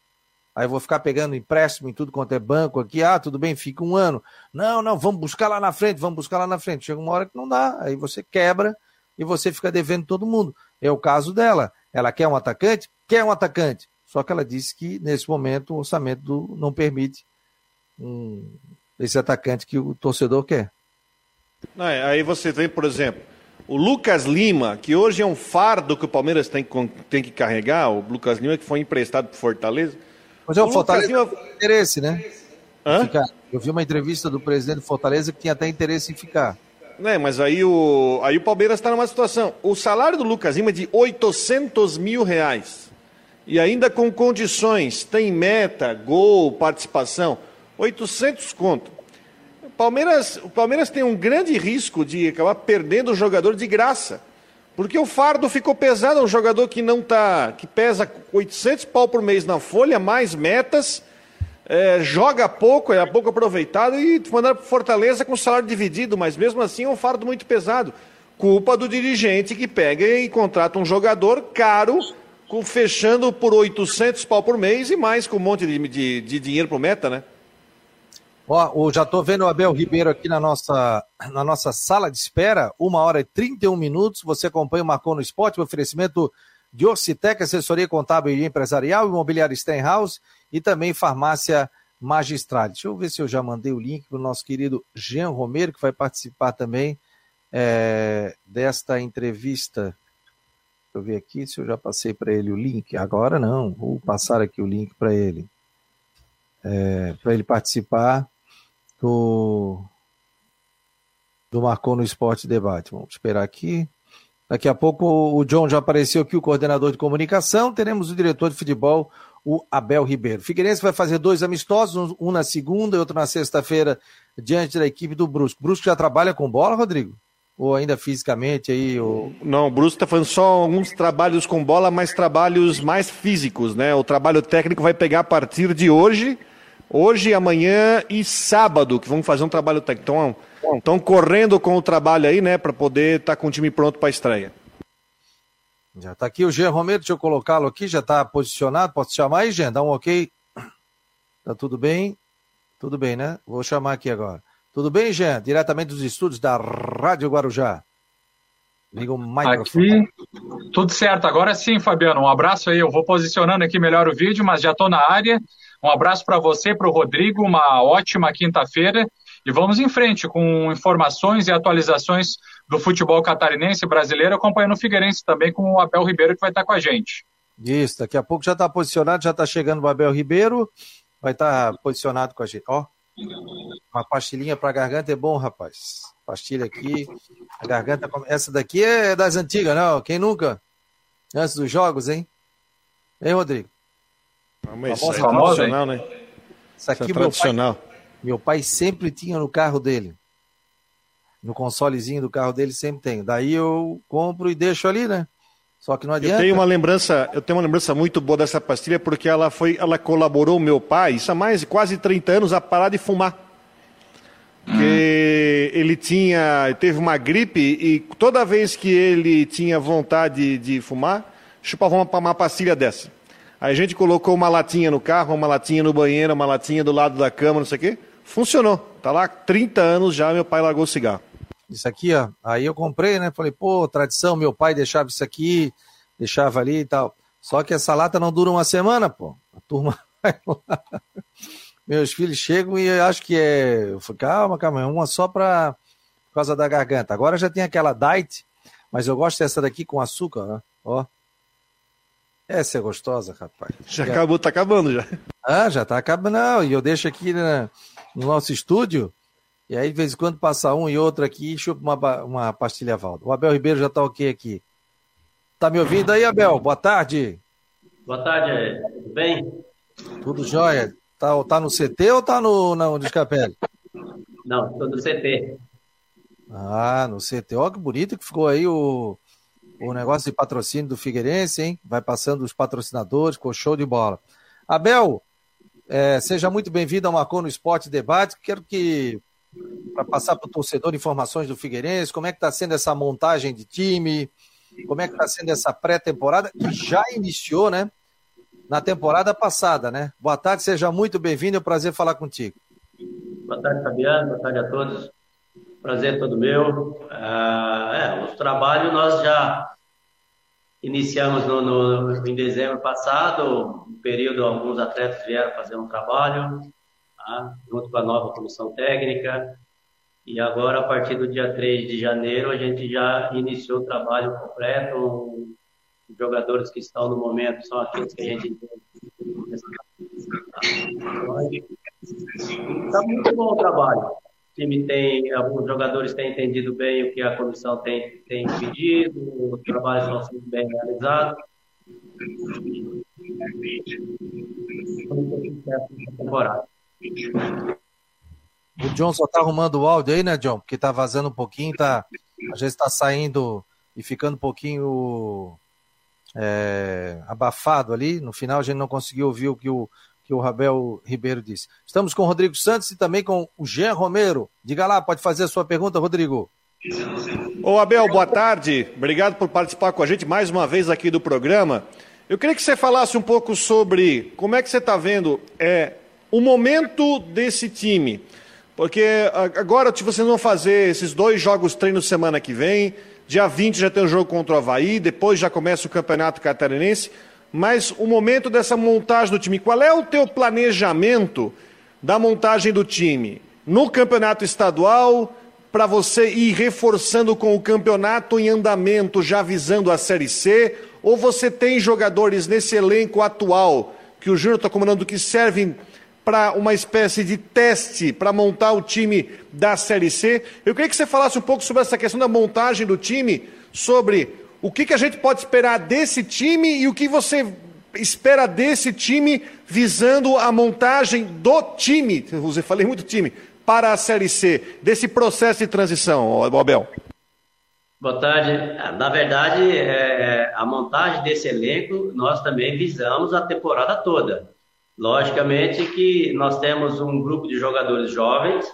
Aí vou ficar pegando empréstimo em tudo quanto é banco aqui. Ah, tudo bem, fica um ano. Não, não, vamos buscar lá na frente, vamos buscar lá na frente. Chega uma hora que não dá. Aí você quebra e você fica devendo todo mundo. É o caso dela. Ela quer um atacante? Quer um atacante. Só que ela disse que, nesse momento, o orçamento do, não permite um, esse atacante que o torcedor quer. Aí você tem, por exemplo, o Lucas Lima, que hoje é um fardo que o Palmeiras tem, tem que carregar, o Lucas Lima que foi emprestado para Fortaleza. Mas é o, Fortaleza tem interesse, né? Hã? Eu vi uma entrevista do presidente do Fortaleza que tinha até interesse em ficar. Né, mas aí o, aí o Palmeiras está numa situação. O salário do Lucas Lima é de 800 mil reais e ainda com condições, tem meta, gol, participação, 800 conto. O Palmeiras, o Palmeiras tem um grande risco de acabar perdendo o jogador de graça. Porque o fardo ficou pesado, é um jogador que não tá, que pesa 800 pau por mês na folha, mais metas, é, joga pouco, é pouco aproveitado e mandar para Fortaleza com salário dividido, mas mesmo assim é um fardo muito pesado. Culpa do dirigente que pega e contrata um jogador caro com, fechando por 800 pau por mês e mais com um monte de, de, de dinheiro pro meta, né? Ó, já estou vendo o Abel Ribeiro aqui na nossa, na nossa sala de espera, uma hora e 31 minutos. Você acompanha o Marcou no Esporte, o oferecimento de Orcitec, assessoria contábil e empresarial, imobiliário Stenhouse e também farmácia magistral. Deixa eu ver se eu já mandei o link para o nosso querido Jean Romero, que vai participar também é, desta entrevista. Deixa eu ver aqui se eu já passei para ele o link. Agora não, vou passar aqui o link para ele. É, para ele participar do, do Marcou no Esporte Debate. Vamos esperar aqui. Daqui a pouco o John já apareceu aqui, o coordenador de comunicação. Teremos o diretor de futebol, o Abel Ribeiro. Figueirense vai fazer dois amistosos, um na segunda e outro na sexta-feira, diante da equipe do Brusco. Brusco já trabalha com bola, Rodrigo? Ou ainda fisicamente aí? Ou... Não, o Brusco está fazendo só alguns trabalhos com bola, mas trabalhos mais físicos, né? O trabalho técnico vai pegar a partir de hoje, hoje, amanhã e sábado, que vamos fazer um trabalho técnico. Então, estão correndo com o trabalho aí, né, para poder estar tá com o time pronto para a estreia. Já está aqui o Jean Romero, deixa eu colocá-lo aqui, já está posicionado, posso chamar aí, Jean? Dá um ok. Tá tudo bem? Tudo bem, né? Vou chamar aqui agora. Tudo bem, Jean? Diretamente dos estúdios da Rádio Guarujá. Liga o microfone. Aqui, tudo certo. Agora sim, Fabiano. Um abraço aí. Eu vou posicionando aqui melhor o vídeo, mas já estou na área. Um abraço para você, para o Rodrigo. Uma ótima quinta-feira. E vamos em frente com informações e atualizações do futebol catarinense brasileiro, acompanhando o Figueirense também com o Abel Ribeiro, que vai estar com a gente. Isso, daqui a pouco já está posicionado, já está chegando o Abel Ribeiro, vai estar posicionado com a gente. Ó, uma pastilhinha para a garganta é bom, rapaz. Pastilha aqui, a garganta. Essa daqui é das antigas, não? Quem nunca? Antes dos jogos, hein? Hein, Rodrigo? Mas isso é tradicional, né? Isso aqui, isso é tradicional. Meu pai, meu pai sempre tinha no carro dele no consolezinho do carro dele sempre tem. Daí eu compro e deixo ali, né? Só que não adianta. Eu tenho uma lembrança, eu tenho uma lembrança muito boa dessa pastilha porque ela foi, ela colaborou meu pai, isso há mais de quase 30 anos a parar de fumar. Porque hum. ele tinha, teve uma gripe e toda vez que ele tinha vontade de fumar, chupava uma, uma pastilha dessa. A gente colocou uma latinha no carro, uma latinha no banheiro, uma latinha do lado da cama, não sei o quê. Funcionou. Tá lá 30 anos já, meu pai largou o cigarro. Isso aqui, ó. Aí eu comprei, né? Falei, pô, tradição, meu pai deixava isso aqui, deixava ali e tal. Só que essa lata não dura uma semana, pô. A turma *laughs* vai lá. Meus filhos chegam e acho que é. Eu falei, calma, calma, é uma só pra... por causa da garganta. Agora já tem aquela diet, mas eu gosto dessa daqui com açúcar, né? Ó. Essa é gostosa, rapaz. Já acabou, tá acabando já. Ah, já tá acabando. Não, e eu deixo aqui né, no nosso estúdio e aí, de vez em quando, passa um e outro aqui e chupa uma, uma pastilha Valdo. O Abel Ribeiro já está ok aqui. Tá me ouvindo aí, Abel? Boa tarde. Boa tarde, tudo bem? Tudo jóia. Tá, tá no CT ou tá no, no Descapelli? Não, estou no CT. Ah, no CT. Olha que bonito que ficou aí o, o negócio de patrocínio do Figueirense, hein? Vai passando os patrocinadores, com show de bola. Abel, é, seja muito bem-vindo ao Marcou no Esporte Debate. Quero que para passar para o torcedor informações do Figueirense, como é que está sendo essa montagem de time, como é que está sendo essa pré-temporada, que já iniciou, né? Na temporada passada, né? Boa tarde, seja muito bem-vindo, é um prazer falar contigo. Boa tarde, Fabiano, boa tarde a todos. Prazer todo meu. Ah, é, os trabalhos nós já iniciamos no, no, em dezembro passado, um período alguns atletas vieram fazer um trabalho, tá? junto com a nova comissão técnica. E agora, a partir do dia 3 de janeiro, a gente já iniciou o trabalho completo. Os jogadores que estão no momento são aqueles que a gente. Está muito bom o trabalho. Time tem, alguns jogadores têm entendido bem o que a comissão tem, tem pedido, os trabalhos estão sendo bem realizados. O John só tá arrumando o áudio aí, né, John? Porque tá vazando um pouquinho, tá. Às vezes tá saindo e ficando um pouquinho é, abafado ali. No final a gente não conseguiu ouvir o que o, que o Rabel Ribeiro disse. Estamos com o Rodrigo Santos e também com o Jean Romero. Diga lá, pode fazer a sua pergunta, Rodrigo. Ô Abel, boa tarde. Obrigado por participar com a gente mais uma vez aqui do programa. Eu queria que você falasse um pouco sobre como é que você está vendo é, o momento desse time. Porque agora vocês vão fazer esses dois jogos treino semana que vem. Dia 20 já tem o um jogo contra o Havaí, depois já começa o Campeonato Catarinense. Mas o momento dessa montagem do time, qual é o teu planejamento da montagem do time? No campeonato estadual, para você ir reforçando com o campeonato em andamento, já visando a Série C? Ou você tem jogadores nesse elenco atual que o Júnior está comandando que servem para uma espécie de teste para montar o time da Série C? Eu queria que você falasse um pouco sobre essa questão da montagem do time, sobre o que, que a gente pode esperar desse time e o que você espera desse time visando a montagem do time. Eu falei muito time para a Série C, desse processo de transição, Abel? Boa tarde. Na verdade, é, a montagem desse elenco, nós também visamos a temporada toda. Logicamente que nós temos um grupo de jogadores jovens,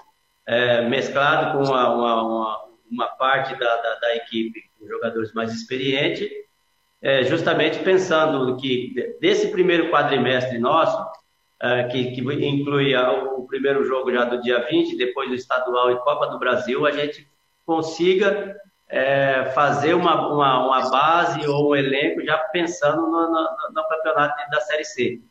é, mesclado com uma, uma, uma, uma parte da, da, da, equipe jogadores mais experientes, é, justamente pensando que desse primeiro quadrimestre nosso, é, que, que inclui o primeiro jogo já do dia 20, depois do estadual e Copa do Brasil, a gente consiga é, fazer uma, uma, uma, base ou um elenco já pensando no, no, no, campeonato da Série C.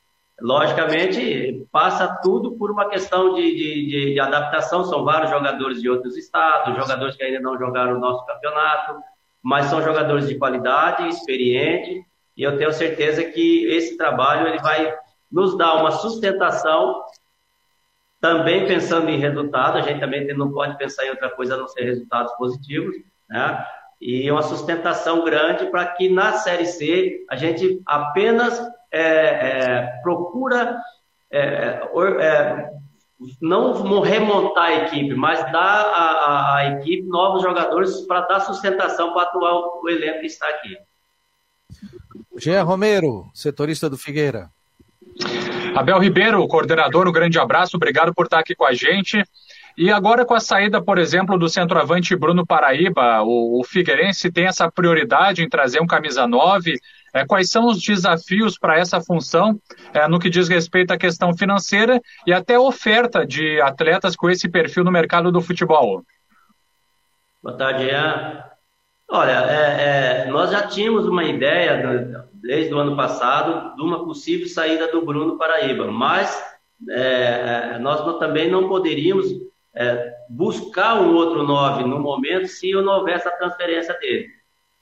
Logicamente, passa tudo por uma questão de, de, de, adaptação. São vários jogadores de outros estados, jogadores que ainda não jogaram o nosso campeonato, mas são jogadores de qualidade, experientes, e eu tenho certeza que esse trabalho ele vai nos dá uma sustentação, também pensando em resultado, a gente também não pode pensar em outra coisa a não ser resultados positivos, né? E uma sustentação grande para que na Série C a gente apenas é, é, procura é, é não remontar a equipe, mas dar a, a, a equipe novos jogadores para dar sustentação para atuar o elenco que está aqui. Jean Romero, setorista do Figueira. Abel Ribeiro, coordenador, um grande abraço, obrigado por estar aqui com a gente. E agora com a saída, por exemplo, do centroavante Bruno Paraíba, o, o Figueirense tem essa prioridade em trazer um camisa 9. É, quais são os desafios para essa função é, no que diz respeito à questão financeira e até oferta de atletas com esse perfil no mercado do futebol? Boa tarde, Ian. Olha, é, é, nós já tínhamos uma ideia desde o ano passado de uma possível saída do Bruno Paraíba, mas é, é nós também não poderíamos buscar um outro nove no momento se não houvesse a transferência dele.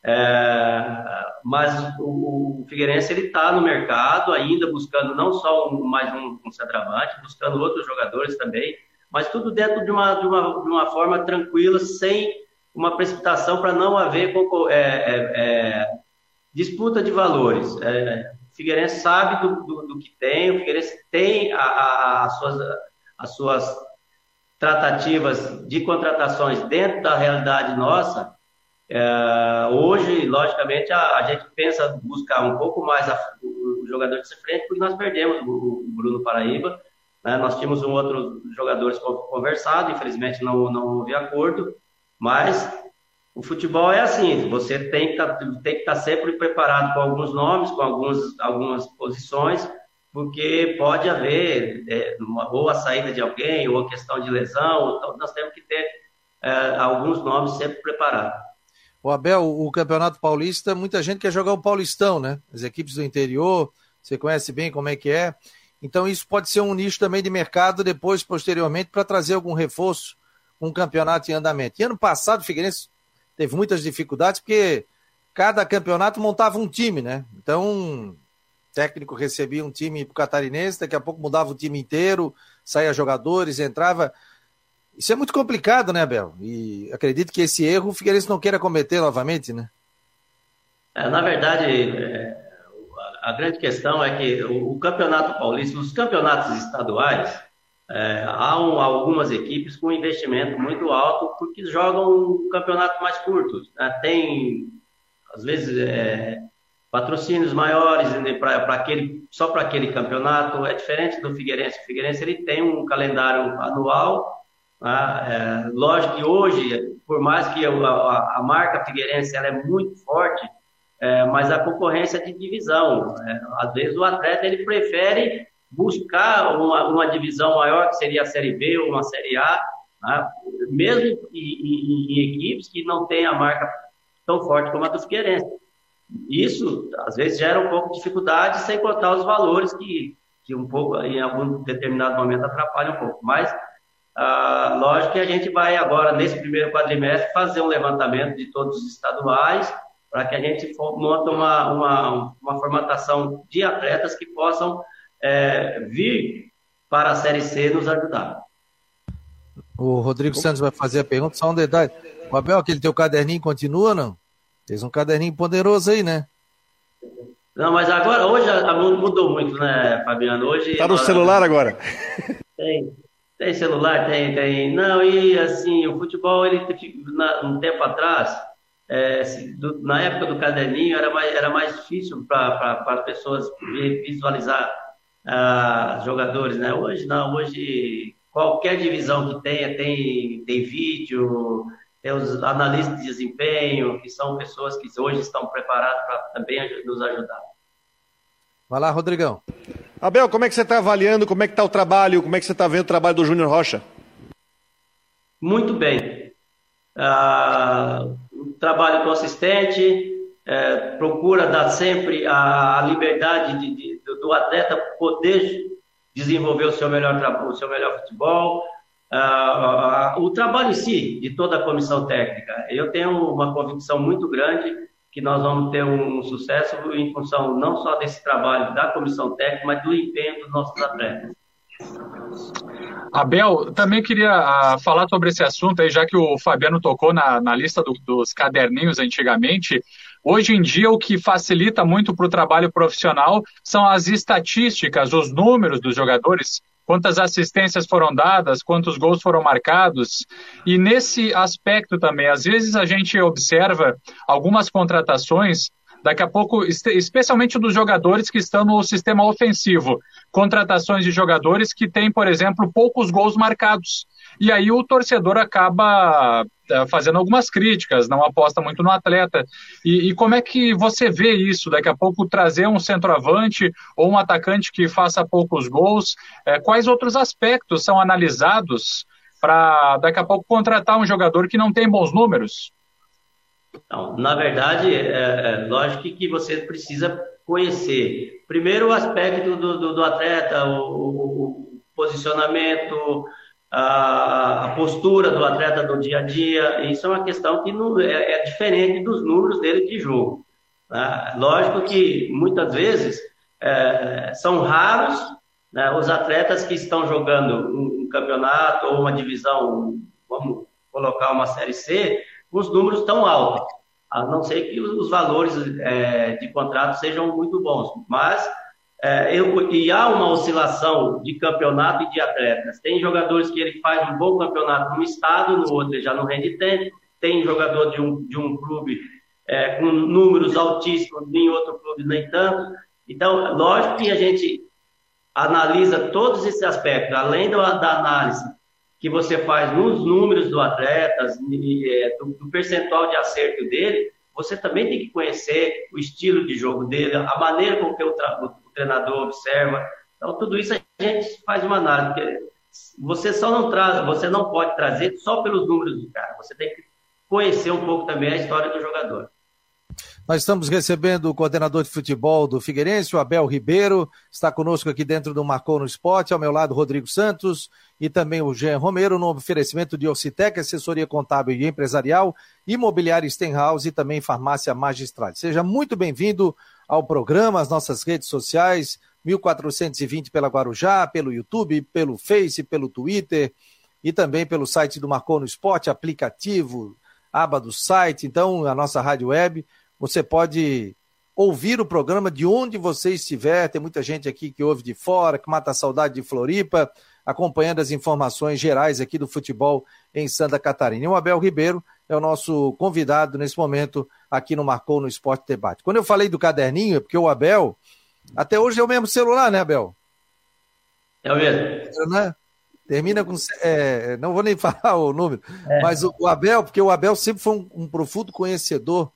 É, mas o, Figueirense ele está no mercado ainda buscando não só um, mais um, um centroavante, buscando outros jogadores também, mas tudo dentro de uma, de uma, de uma forma tranquila, sem uma precipitação para não haver é, é, é, disputa de valores. É, o Figueirense sabe do, do, do, que tem, o Figueirense tem a, a, as, suas, as suas tratativas de contratações dentro da realidade nossa. É, hoje, logicamente, a, a, gente pensa buscar um pouco mais a, o, jogador de frente, porque nós perdemos o, o Bruno Paraíba. Né? Nós tínhamos um outro jogador conversado, infelizmente não, não houve acordo. Mas o futebol é assim, você tem que tá, estar tá sempre preparado com alguns nomes, com alguns, algumas posições, porque pode haver é, uma, ou a saída de alguém, ou a questão de lesão, então nós temos que ter é, alguns nomes sempre preparados. O Abel, o Campeonato Paulista, muita gente quer jogar o Paulistão, né? As equipes do interior, você conhece bem como é que é. Então isso pode ser um nicho também de mercado depois, posteriormente, para trazer algum reforço um campeonato em andamento. E ano passado o Figueirense teve muitas dificuldades porque cada campeonato montava um time, né? Então, o técnico recebia um time pro catarinense, daqui a pouco mudava o time inteiro, saía jogadores, entrava. Isso é muito complicado, né, Bel? E acredito que esse erro o Figueirense não queira cometer novamente, né? É, na verdade, é, a grande questão é que o, campeonato paulista, os campeonatos estaduais, é, há um, algumas equipes com investimento muito alto porque jogam um campeonato mais curto. Né? Tem, às vezes, é, patrocínios maiores para aquele, só para aquele campeonato. É diferente do Figueirense. O Figueirense ele tem um calendário anual. Né? É, lógico que hoje, por mais que a, a, a marca Figueirense ela é muito forte, é, mas a concorrência é de divisão. É, às vezes o atleta ele prefere buscar uma, uma divisão maior, que seria a Série B ou uma Série A, né? mesmo em, em, em, equipes que não têm a marca tão forte como a do Figueirense. Isso, às vezes, gera um pouco de dificuldade, sem contar os valores que, que um pouco, em algum determinado momento, atrapalham um pouco. Mas ah, lógico que a gente vai agora, nesse primeiro quadrimestre, fazer um levantamento de todos os estaduais, para que a gente monte uma, uma, uma formatação de atletas que possam é, vir para a Série C nos ajudar. O Rodrigo Santos vai fazer a pergunta, só um detalhe. O Abel, aquele teu caderninho continua não? Fez um caderninho poderoso aí, né? Não, mas agora, hoje mudou muito, né, Fabiano? Hoje. Tá no celular agora. Tem, tem celular, tem, tem. Não, e assim, o futebol, ele um tempo atrás, é, do, na época do caderninho, era mais, era mais difícil para as pessoas visualizar ah, jogadores, né? Hoje não, hoje qualquer divisão que tenha tem, tem vídeo, tem os analistas de desempenho, que são pessoas que hoje estão preparadas para também nos ajudar. Vai lá, Rodrigão. Abel, como é que você está avaliando, como é que está o trabalho, como é que você está vendo o trabalho do Júnior Rocha? Muito bem. Ah, trabalho consistente, é, procura dar sempre a, a liberdade de, de, do atleta poder desenvolver o seu melhor, o seu melhor futebol, uh, o trabalho em si, de toda a comissão técnica. Eu tenho uma convicção muito grande que nós vamos ter um sucesso em função não só desse trabalho da comissão técnica, mas do empenho dos nossos atletas. Abel, também queria uh, falar sobre esse assunto aí, já que o Fabiano tocou na, na lista do, dos caderninhos antigamente. Hoje em dia, o que facilita muito para o trabalho profissional são as estatísticas, os números dos jogadores, quantas assistências foram dadas, quantos gols foram marcados. E nesse aspecto também, às vezes a gente observa algumas contratações daqui a pouco, especialmente dos jogadores que estão no sistema ofensivo, contratações de jogadores que têm, por exemplo, poucos gols marcados. E aí o torcedor acaba fazendo algumas críticas, não aposta muito no atleta. E, e, como é que você vê isso? Daqui a pouco trazer um centroavante ou um atacante que faça poucos gols, é, quais outros aspectos são analisados para daqui a pouco contratar um jogador que não tem bons números? Não, na verdade, é, é lógico que você precisa conhecer primeiro o aspecto do, do, do atleta, o, o posicionamento, a, a, postura do atleta no dia a dia. Isso é uma questão que não, é, é diferente dos números dele de jogo. Tá? Lógico que muitas vezes é, são raros né, os atletas que estão jogando um, um, campeonato ou uma divisão, vamos colocar uma série C, com os números tão altos. A não ser que os valores é, de contrato sejam muito bons. Mas é, eu, e há uma oscilação de campeonato e de atletas. Tem jogadores que ele faz um bom campeonato num estado, no outro ele já não rende tanto. Tem jogador de um, de um clube é, com números altíssimos, em outro clube nem tanto. Então, lógico que a gente analisa todos esses aspectos, além da, da análise que você faz nos números do atleta, é, do, do percentual de acerto dele, você também tem que conhecer o estilo de jogo dele, a maneira com que o, treinador observa. Então, tudo isso a gente faz uma análise. Você só não traz, você não pode trazer só pelos números do cara. Você tem que conhecer um pouco também a história do jogador. Nós estamos recebendo o coordenador de futebol do Figueirense, o Abel Ribeiro, está conosco aqui dentro do Marcou no Esporte, ao meu lado Rodrigo Santos e também o Jean Romero, no oferecimento de Ocitec, assessoria contábil e empresarial, imobiliária Stenhouse e também farmácia magistral. Seja muito bem-vindo ao programa, às nossas redes sociais, 1420 pela Guarujá, pelo YouTube, pelo Face, pelo Twitter e também pelo site do Marcou no Esporte, aplicativo, aba do site, então a nossa rádio web. Você pode ouvir o programa de onde você estiver. Tem muita gente aqui que ouve de fora, que mata a saudade de Floripa, acompanhando as informações gerais aqui do futebol em Santa Catarina. E o Abel Ribeiro é o nosso convidado nesse momento aqui no Marcou no Esporte Debate. Quando eu falei do caderninho, é porque o Abel, até hoje é o mesmo celular, né, Abel? É o mesmo. Né? Termina com. É, não vou nem *laughs* falar o número, é. mas o, o, Abel, porque o Abel sempre foi um, um profundo conhecedor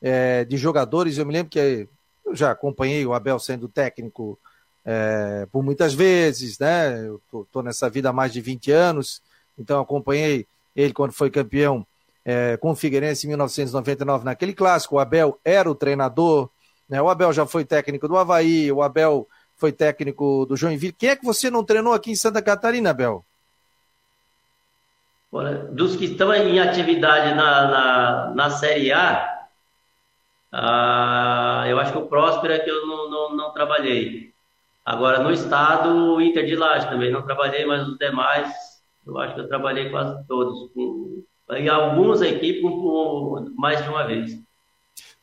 é, de jogadores. Eu me lembro que eu já acompanhei o Abel sendo técnico é, por muitas vezes, né? Eu tô, tô, nessa vida há mais de 20 anos, então acompanhei ele quando foi campeão é, com o Figueirense em 1999 naquele clássico. O Abel era o treinador, né? O Abel já foi técnico do Havaí, o Abel foi técnico do Joinville. Quem é que você não treinou aqui em Santa Catarina, Abel? Dos que estão em atividade na, na, na Série A, ah, eu acho que o Próspero é que eu não, não, não, trabalhei. Agora, no estado, o Inter de Laje também não trabalhei, mas os demais, eu acho que eu trabalhei quase todos. Com, em algumas equipes, mais de uma vez.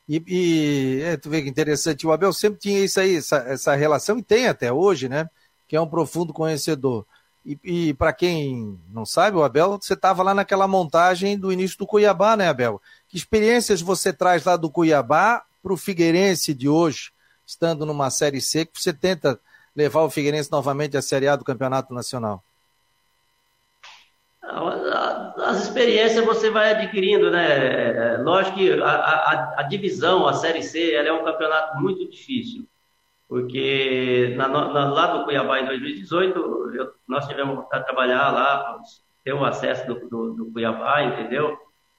E, e é, tu vê que interessante, o Abel sempre tinha isso aí, essa, essa relação, e tem até hoje, né? Que é um profundo conhecedor. E, e para quem não sabe, o Abel, você estava lá naquela montagem do início do Cuiabá, né, Abel? Que experiências você traz lá do Cuiabá para o Figueirense de hoje, estando numa Série C, que você tenta levar o Figueirense novamente à Série A do Campeonato Nacional? As experiências você vai adquirindo, né? Lógico que a, a, a divisão, a Série C, ela é um campeonato muito difícil porque na, na, lá do Cuiabá em 2018 eu, nós tivemos que trabalhar lá, ter o acesso do, do, do Cuiabá, entendeu?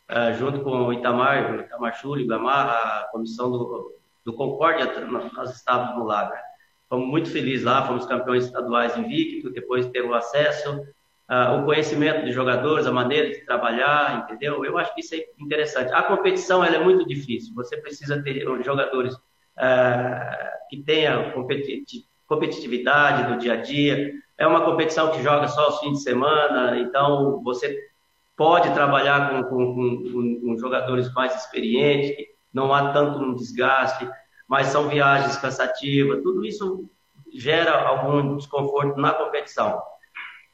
Uh, junto com o Itamar, o Itamar Chuli, o Gamarra, a comissão do, do Concórdia, nós estávamos lá. Né? Fomos muito felizes lá, fomos campeões estaduais invicto, depois teve o acesso, uh, o conhecimento de jogadores, a maneira de trabalhar, entendeu? Eu acho que isso é interessante. A competição ela é muito difícil, você precisa ter jogadores uh, que tenha competitividade no dia a dia. É uma competição que joga só aos fins de semana, então você pode trabalhar com, com, com, com jogadores mais experientes, não há tanto um desgaste, mas são viagens cansativas, tudo isso gera algum desconforto na competição.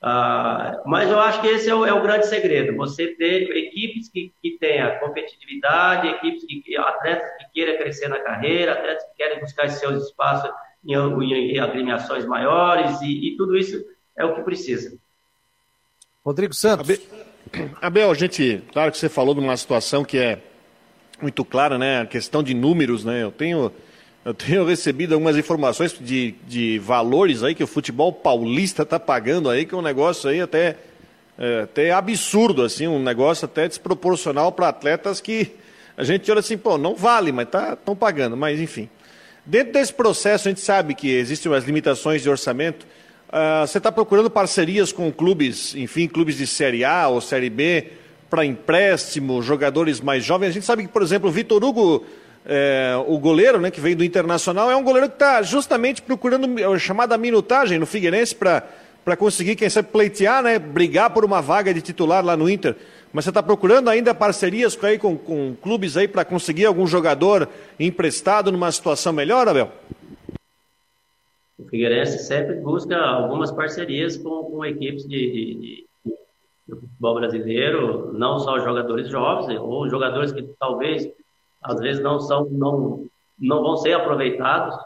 Uh, mas eu acho que esse é o, é o, grande segredo, você ter equipes que, que tenham competitividade, equipes que, atletas que queiram crescer na carreira, atletas que querem buscar seus espaços em, em, em agremiações maiores, e, e, tudo isso é o que precisa. Rodrigo Santos. Abel, a gente, claro que você falou de uma situação que é muito clara, né? A questão de números, né? Eu tenho eu tenho recebido algumas informações de, de valores aí que o futebol paulista está pagando aí, que é um negócio aí até, é, até absurdo, assim, um negócio até desproporcional para atletas que a gente olha assim, pô, não vale, mas estão tá, pagando, mas enfim. Dentro desse processo, a gente sabe que existem umas limitações de orçamento. Uh, você está procurando parcerias com clubes, enfim, clubes de Série A ou Série B, para empréstimo, jogadores mais jovens. A gente sabe que, por exemplo, o Vitor Hugo é, o goleiro, né, que veio do Internacional, é um goleiro que está justamente procurando a chamada minutagem no Figueirense para conseguir, quem sabe, pleitear, né, brigar por uma vaga de titular lá no Inter. Mas você está procurando ainda parcerias aí com, com clubes aí para conseguir algum jogador emprestado numa situação melhor, Abel? O Figueirense sempre busca algumas parcerias com, com equipes de futebol brasileiro, não só jogadores jovens, ou jogadores que talvez às vezes não são não não vão ser aproveitados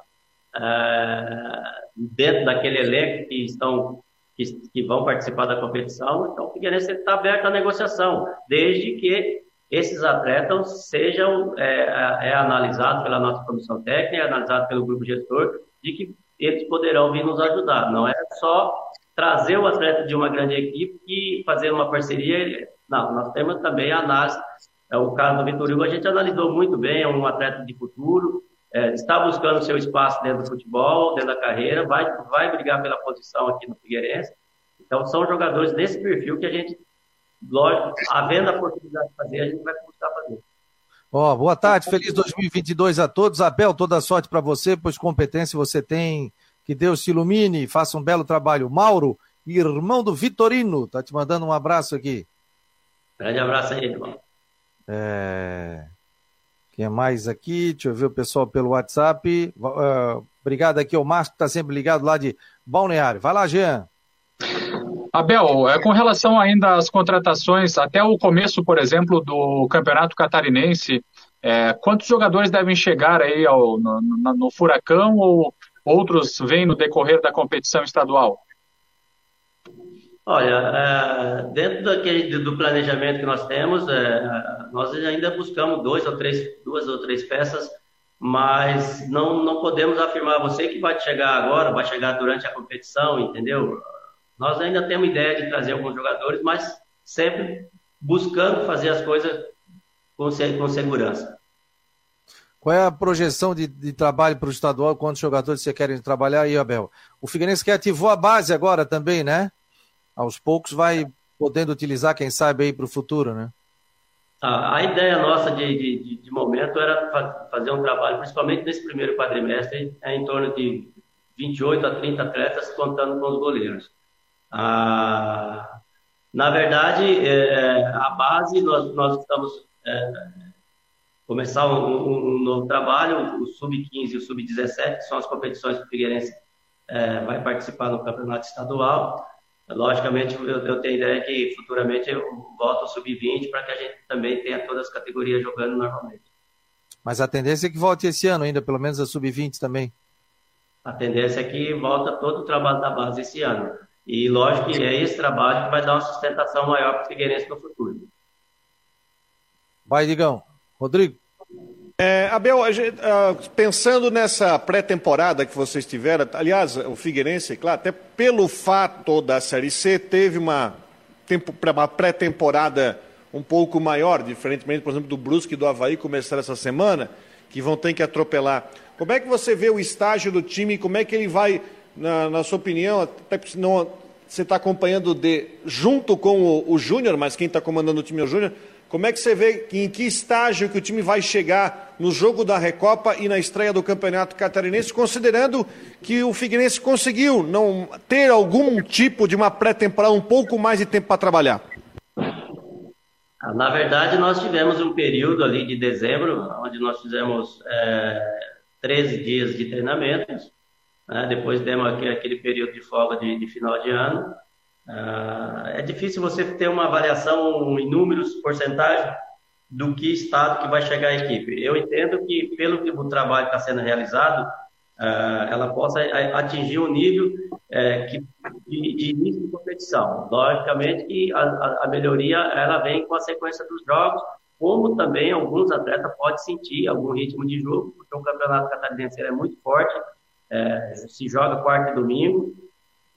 é, dentro daquele elenco que estão que, que, vão participar da competição. Então, o Figueirense está aberto à negociação, desde que esses atletas sejam é, é, analisados pela nossa comissão técnica, é analisados pelo grupo gestor, de que eles poderão vir nos ajudar. Não é só trazer o atleta de uma grande equipe e fazer uma parceria. Não, nós temos também a análise é, o caso do Vitor Hugo a gente analisou muito bem, é um atleta de futuro, é, está buscando seu espaço dentro do futebol, dentro da carreira, vai, vai brigar pela posição aqui no Figueirense. Então, são jogadores desse perfil que a gente, lógico, havendo a possibilidade de fazer, a gente vai buscar fazer. Ó, oh, boa tarde, feliz 2022 a todos. Abel, toda sorte para você, pois competência você tem. Que Deus te ilumine, faça um belo trabalho. Mauro, irmão do Vitorino, tá te mandando um abraço aqui. Grande abraço aí, irmão. É... Quem é mais aqui? Deixa eu ver o pessoal pelo WhatsApp. Uh, obrigado aqui ao Márcio, que está sempre ligado lá de Balneário. Vai lá, Jean. Abel, é, com relação ainda às contratações, até o começo, por exemplo, do Campeonato Catarinense, é, quantos jogadores devem chegar aí ao, no, no, no Furacão ou outros vêm no decorrer da competição estadual? Olha, é, dentro daquele, do planejamento que nós temos, é, nós ainda buscamos dois ou três, duas ou três peças, mas não, não podemos afirmar você que vai chegar agora, vai chegar durante a competição, entendeu? Nós ainda temos ideia de trazer alguns jogadores, mas sempre buscando fazer as coisas com, com segurança. Qual é a projeção de, de trabalho para o estadual? Quantos jogadores você querem trabalhar aí, Abel? O Figueirense que ativou a base agora também, né? Aos poucos vai podendo utilizar, quem sabe, aí para o futuro, né? A, a ideia nossa de, de, de, momento era fazer um trabalho, principalmente nesse primeiro quadrimestre, é em torno de 28 a 30 atletas, contando com os goleiros. Ah, na verdade, é, é, a base, nós, nós estamos é, começar um, um, novo trabalho, o Sub-15 e o Sub-17, que são as competições que o Figueirense é, vai participar no campeonato estadual. Logicamente, eu, eu tenho ideia que futuramente eu volto ao Sub-20 para que a gente também tenha todas as categorias jogando normalmente. Mas a tendência é que volte esse ano ainda, pelo menos a Sub-20 também. A tendência é que volta todo o trabalho da base esse ano. E lógico que é esse trabalho que vai dar uma sustentação maior para o Figueirense no futuro. Vai, Digão. Rodrigo. É, Abel, gente, uh, pensando nessa pré-temporada que vocês tiveram, aliás, o Figueirense, claro, até pelo fato da Série C, teve uma, uma pré-temporada um pouco maior, diferentemente, por exemplo, do Brusque e do Havaí começar essa semana, que vão ter que atropelar. Como é que você vê o estágio do time? Como é que ele vai, na, na sua opinião, até não, você está acompanhando de, junto com o, o Júnior, mas quem está comandando o time é o Júnior, como é que você vê em que estágio que o time vai chegar no jogo da Recopa e na estreia do Campeonato Catarinense, considerando que o Figueirense conseguiu não ter algum tipo de uma pré-temporada, um pouco mais de tempo para trabalhar? Ah, na verdade, nós tivemos um período ali de dezembro, onde nós fizemos é, 13 dias de treinamentos, né? depois demos aquele período de folga de, de final de ano, ah, é difícil você ter uma avaliação em números, porcentagem, do que estado que vai chegar a equipe. Eu entendo que, pelo que o trabalho está sendo realizado, ah, ela possa atingir um nível é, que, de, de, início de competição. Logicamente que a, a, melhoria ela vem com a sequência dos jogos, como também alguns atletas podem sentir algum ritmo de jogo, porque o campeonato catarinense é muito forte, é, se joga quarta e domingo,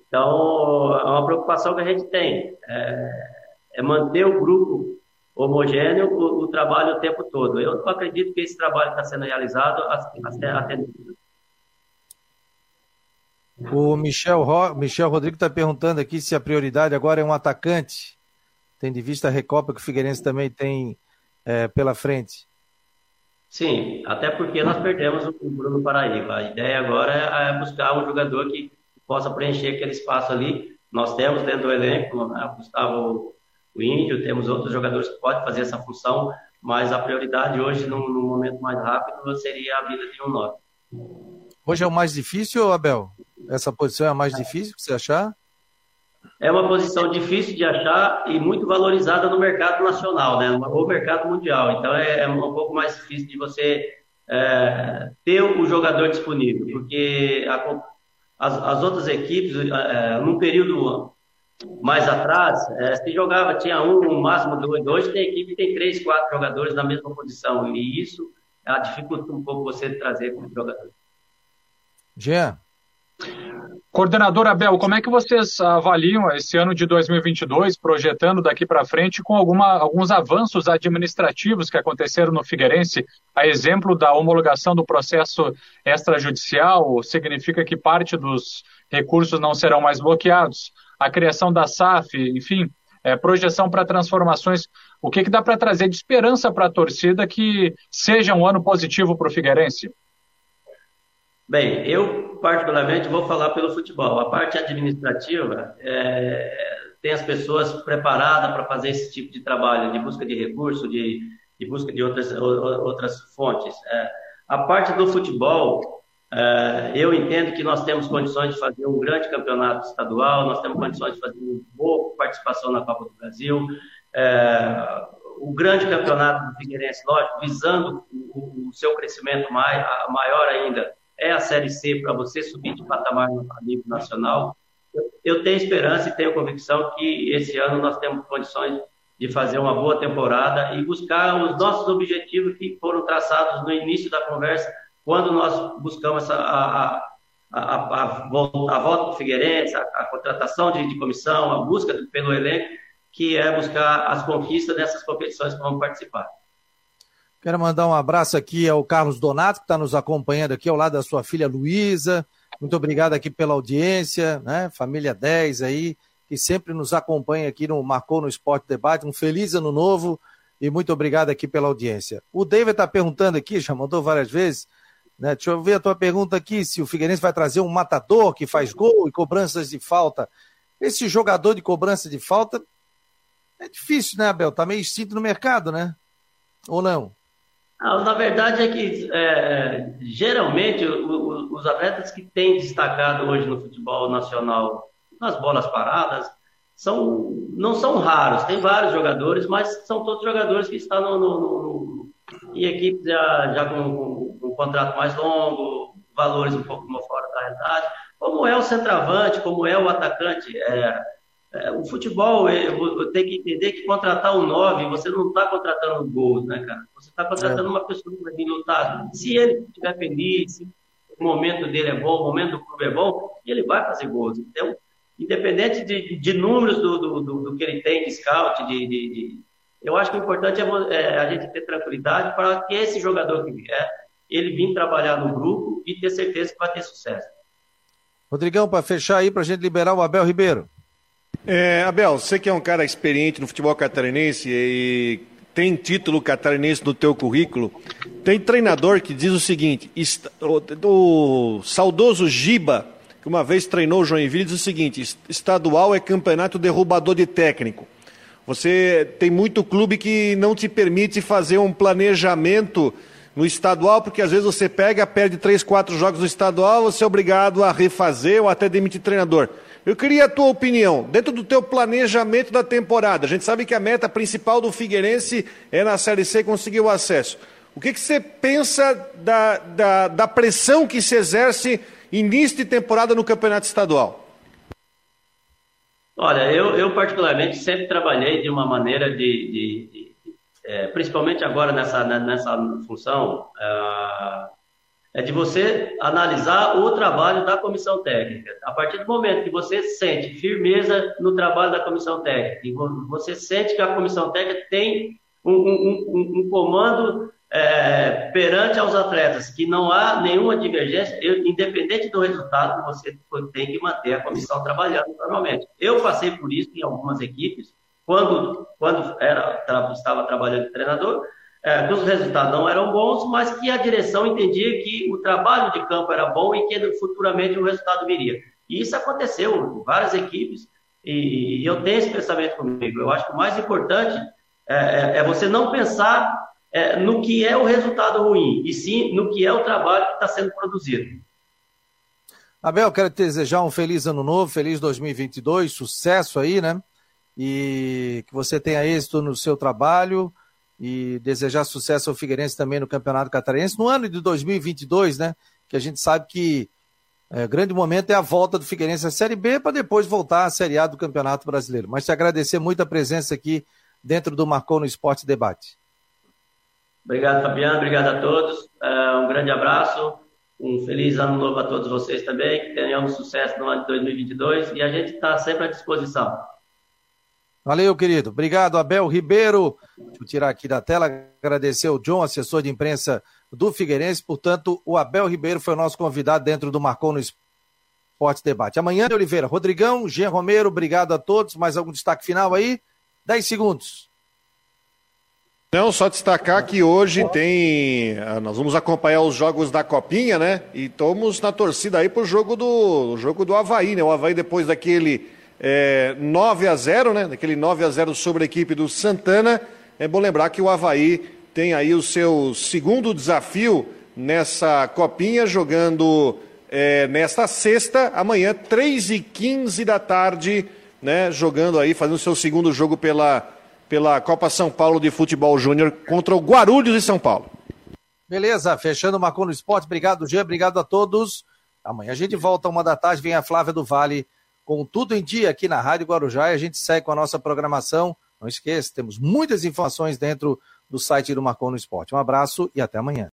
então, é uma preocupação que a gente tem. É, é manter o grupo homogêneo o, o, trabalho o tempo todo. Eu acredito que esse trabalho está sendo realizado até O Michel, Ro... Michel Rodrigo está perguntando aqui se a prioridade agora é um atacante. Tem de vista a Recopa que o Figueirense também tem é, pela frente. Sim, até porque nós perdemos o Bruno Paraíba. A ideia agora é buscar um jogador que possa preencher aquele espaço ali. Nós temos dentro do elenco né, o Gustavo o Índio, temos outros jogadores que podem fazer essa função, mas a prioridade hoje, num, num momento mais rápido, seria a vida de um nove. Hoje é o mais difícil, Abel? Essa posição é a mais difícil que você achar? É uma posição difícil de achar e muito valorizada no mercado nacional, né? ou mercado mundial. Então é, é um pouco mais difícil de você é, ter o jogador disponível, porque a, as, as outras equipes, é, num período mais atrás, é, se jogava, tinha um, no máximo dois. Hoje tem equipe que tem três, quatro jogadores na mesma posição. E isso dificulta um pouco você trazer como jogador. Jean. Coordenador Abel, como é que vocês avaliam esse ano de 2022, projetando daqui para frente, com alguma, alguns avanços administrativos que aconteceram no Figueirense? A exemplo da homologação do processo extrajudicial, significa que parte dos recursos não serão mais bloqueados. A criação da SAF, enfim, é, projeção para transformações. O que, que dá para trazer de esperança para a torcida que seja um ano positivo para o Figueirense? Bem, eu particularmente vou falar pelo futebol. A parte administrativa é, tem as pessoas preparadas para fazer esse tipo de trabalho, de busca de recursos, de, de busca de outras, outras fontes. É, a parte do futebol, é, eu entendo que nós temos condições de fazer um grande campeonato estadual, nós temos condições de fazer uma boa participação na Copa do Brasil. É, o grande campeonato do Figueirense, lógico, visando o, o seu crescimento mais, maior ainda, é a Série C para você subir de patamar no nível nacional. Eu, tenho esperança e tenho convicção que esse ano nós temos condições de fazer uma boa temporada e buscar os nossos objetivos que foram traçados no início da conversa, quando nós buscamos essa, a, a, a, a, volta do Figueirense, a, a contratação de, de, comissão, a busca pelo elenco, que é buscar as conquistas dessas competições que vamos participar. Quero mandar um abraço aqui ao Carlos Donato, que está nos acompanhando aqui ao lado da sua filha Luísa. Muito obrigado aqui pela audiência, né? Família 10 aí, que sempre nos acompanha aqui no Marcou no Esporte Debate. Um feliz ano novo e muito obrigado aqui pela audiência. O David está perguntando aqui, já mandou várias vezes, né? Deixa eu ver a tua pergunta aqui, se o Figueirense vai trazer um matador que faz gol e cobranças de falta. Esse jogador de cobrança de falta é difícil, né, Abel? Tá meio extinto no mercado, né? Ou não? Ah, na verdade é que é, geralmente o, o, os atletas que têm destacado hoje no futebol nacional nas bolas paradas são, não são raros, tem vários jogadores, mas são todos jogadores que estão no, no, no, em equipes já, já com, com, um contrato mais longo, valores um pouco fora da realidade, como é o centroavante, como é o atacante. É, é, o futebol, eu, tenho que entender que contratar um 9, você não está contratando gols, né, cara? Você está contratando é. uma pessoa que vai vir lutar. Se ele estiver feliz, se o momento dele é bom, o momento do clube é bom, ele vai fazer gols. Então, independente de, de números do, do, do, do, que ele tem de scout, de, de, de eu acho que o importante é, é, a gente ter tranquilidade para que esse jogador que vier, ele vir trabalhar no grupo e ter certeza que vai ter sucesso. Rodrigão, para fechar aí, para a gente liberar o Abel Ribeiro. É, Abel, você que é um cara experiente no futebol catarinense e tem título catarinense no teu currículo, tem treinador que diz o seguinte, o, saudoso Giba, que uma vez treinou o Joinville, diz o seguinte: estadual é campeonato derrubador de técnico. Você tem muito clube que não te permite fazer um planejamento no estadual, porque às vezes você pega, perde três, quatro jogos no estadual, você é obrigado a refazer ou até demitir treinador. Eu queria a tua opinião, dentro do teu planejamento da temporada. A gente sabe que a meta principal do Figueirense é na Série C conseguir o acesso. O que, que você pensa da, da, da pressão que se exerce início de temporada no campeonato estadual? Olha, eu, eu particularmente sempre trabalhei de uma maneira de, de, de é, principalmente agora nessa, nessa função, é, é de você analisar o trabalho da comissão técnica. A partir do momento que você sente firmeza no trabalho da comissão técnica, e você sente que a comissão técnica tem um, um, um, um comando é, perante aos atletas que não há nenhuma divergência, eu, independente do resultado, você tem que manter a comissão trabalhando normalmente. Eu passei por isso em algumas equipes, quando, quando era, estava trabalhando de treinador, é, que os resultados não eram bons, mas que a direção entendia que o trabalho de campo era bom e que futuramente o resultado viria. E isso aconteceu em várias equipes, e, e eu tenho esse pensamento comigo. Eu acho que o mais importante é, é, é você não pensar é, no que é o resultado ruim, e sim no que é o trabalho que está sendo produzido. Abel, quero te desejar um feliz ano novo, feliz 2022, sucesso aí, né? E que você tenha êxito no seu trabalho e desejar sucesso ao Figueirense também no Campeonato Catarinense no ano de 2022, né? Que a gente sabe que é, grande momento é a volta do Figueirense à Série B para depois voltar à Série A do Campeonato Brasileiro. Mas te agradecer muito a presença aqui dentro do Marcou no Esporte Debate. Obrigado, Fabiano. Obrigado a todos. Uh, um grande abraço. Um feliz ano novo a todos vocês também. Que tenhamos sucesso no ano de 2022 e a gente está sempre à disposição. Valeu, querido. Obrigado, Abel Ribeiro. Deixa eu tirar aqui da tela. Agradecer o John, assessor de imprensa do Figueirense. Portanto, o Abel Ribeiro foi o nosso convidado dentro do Marcou no Esporte Debate. Amanhã, de Oliveira, Rodrigão, Jean Romero, obrigado a todos. Mais algum destaque final aí? 10 segundos. Não, só destacar que hoje tem. Ah, nós vamos acompanhar os jogos da Copinha, né? E estamos na torcida aí pro jogo do jogo do Havaí, né? O Havaí depois daquele é, 9 a 0 né? Daquele 9 a 0 sobre a equipe do Santana. É bom lembrar que o Havaí tem aí o seu segundo desafio nessa Copinha, jogando é, nesta sexta, amanhã, 3 e 15 da tarde, né? Jogando aí, fazendo seu segundo jogo pela pela Copa São Paulo de Futebol Júnior contra o Guarulhos de São Paulo. Beleza, fechando o Marcou no Esporte. Obrigado, Jean. Obrigado a todos. Amanhã a gente volta uma da tarde. Vem a Flávia do Vale com tudo em dia aqui na Rádio Guarujá e a gente segue com a nossa programação. Não esqueça, temos muitas informações dentro do site do Marcou no Esporte. Um abraço e até amanhã.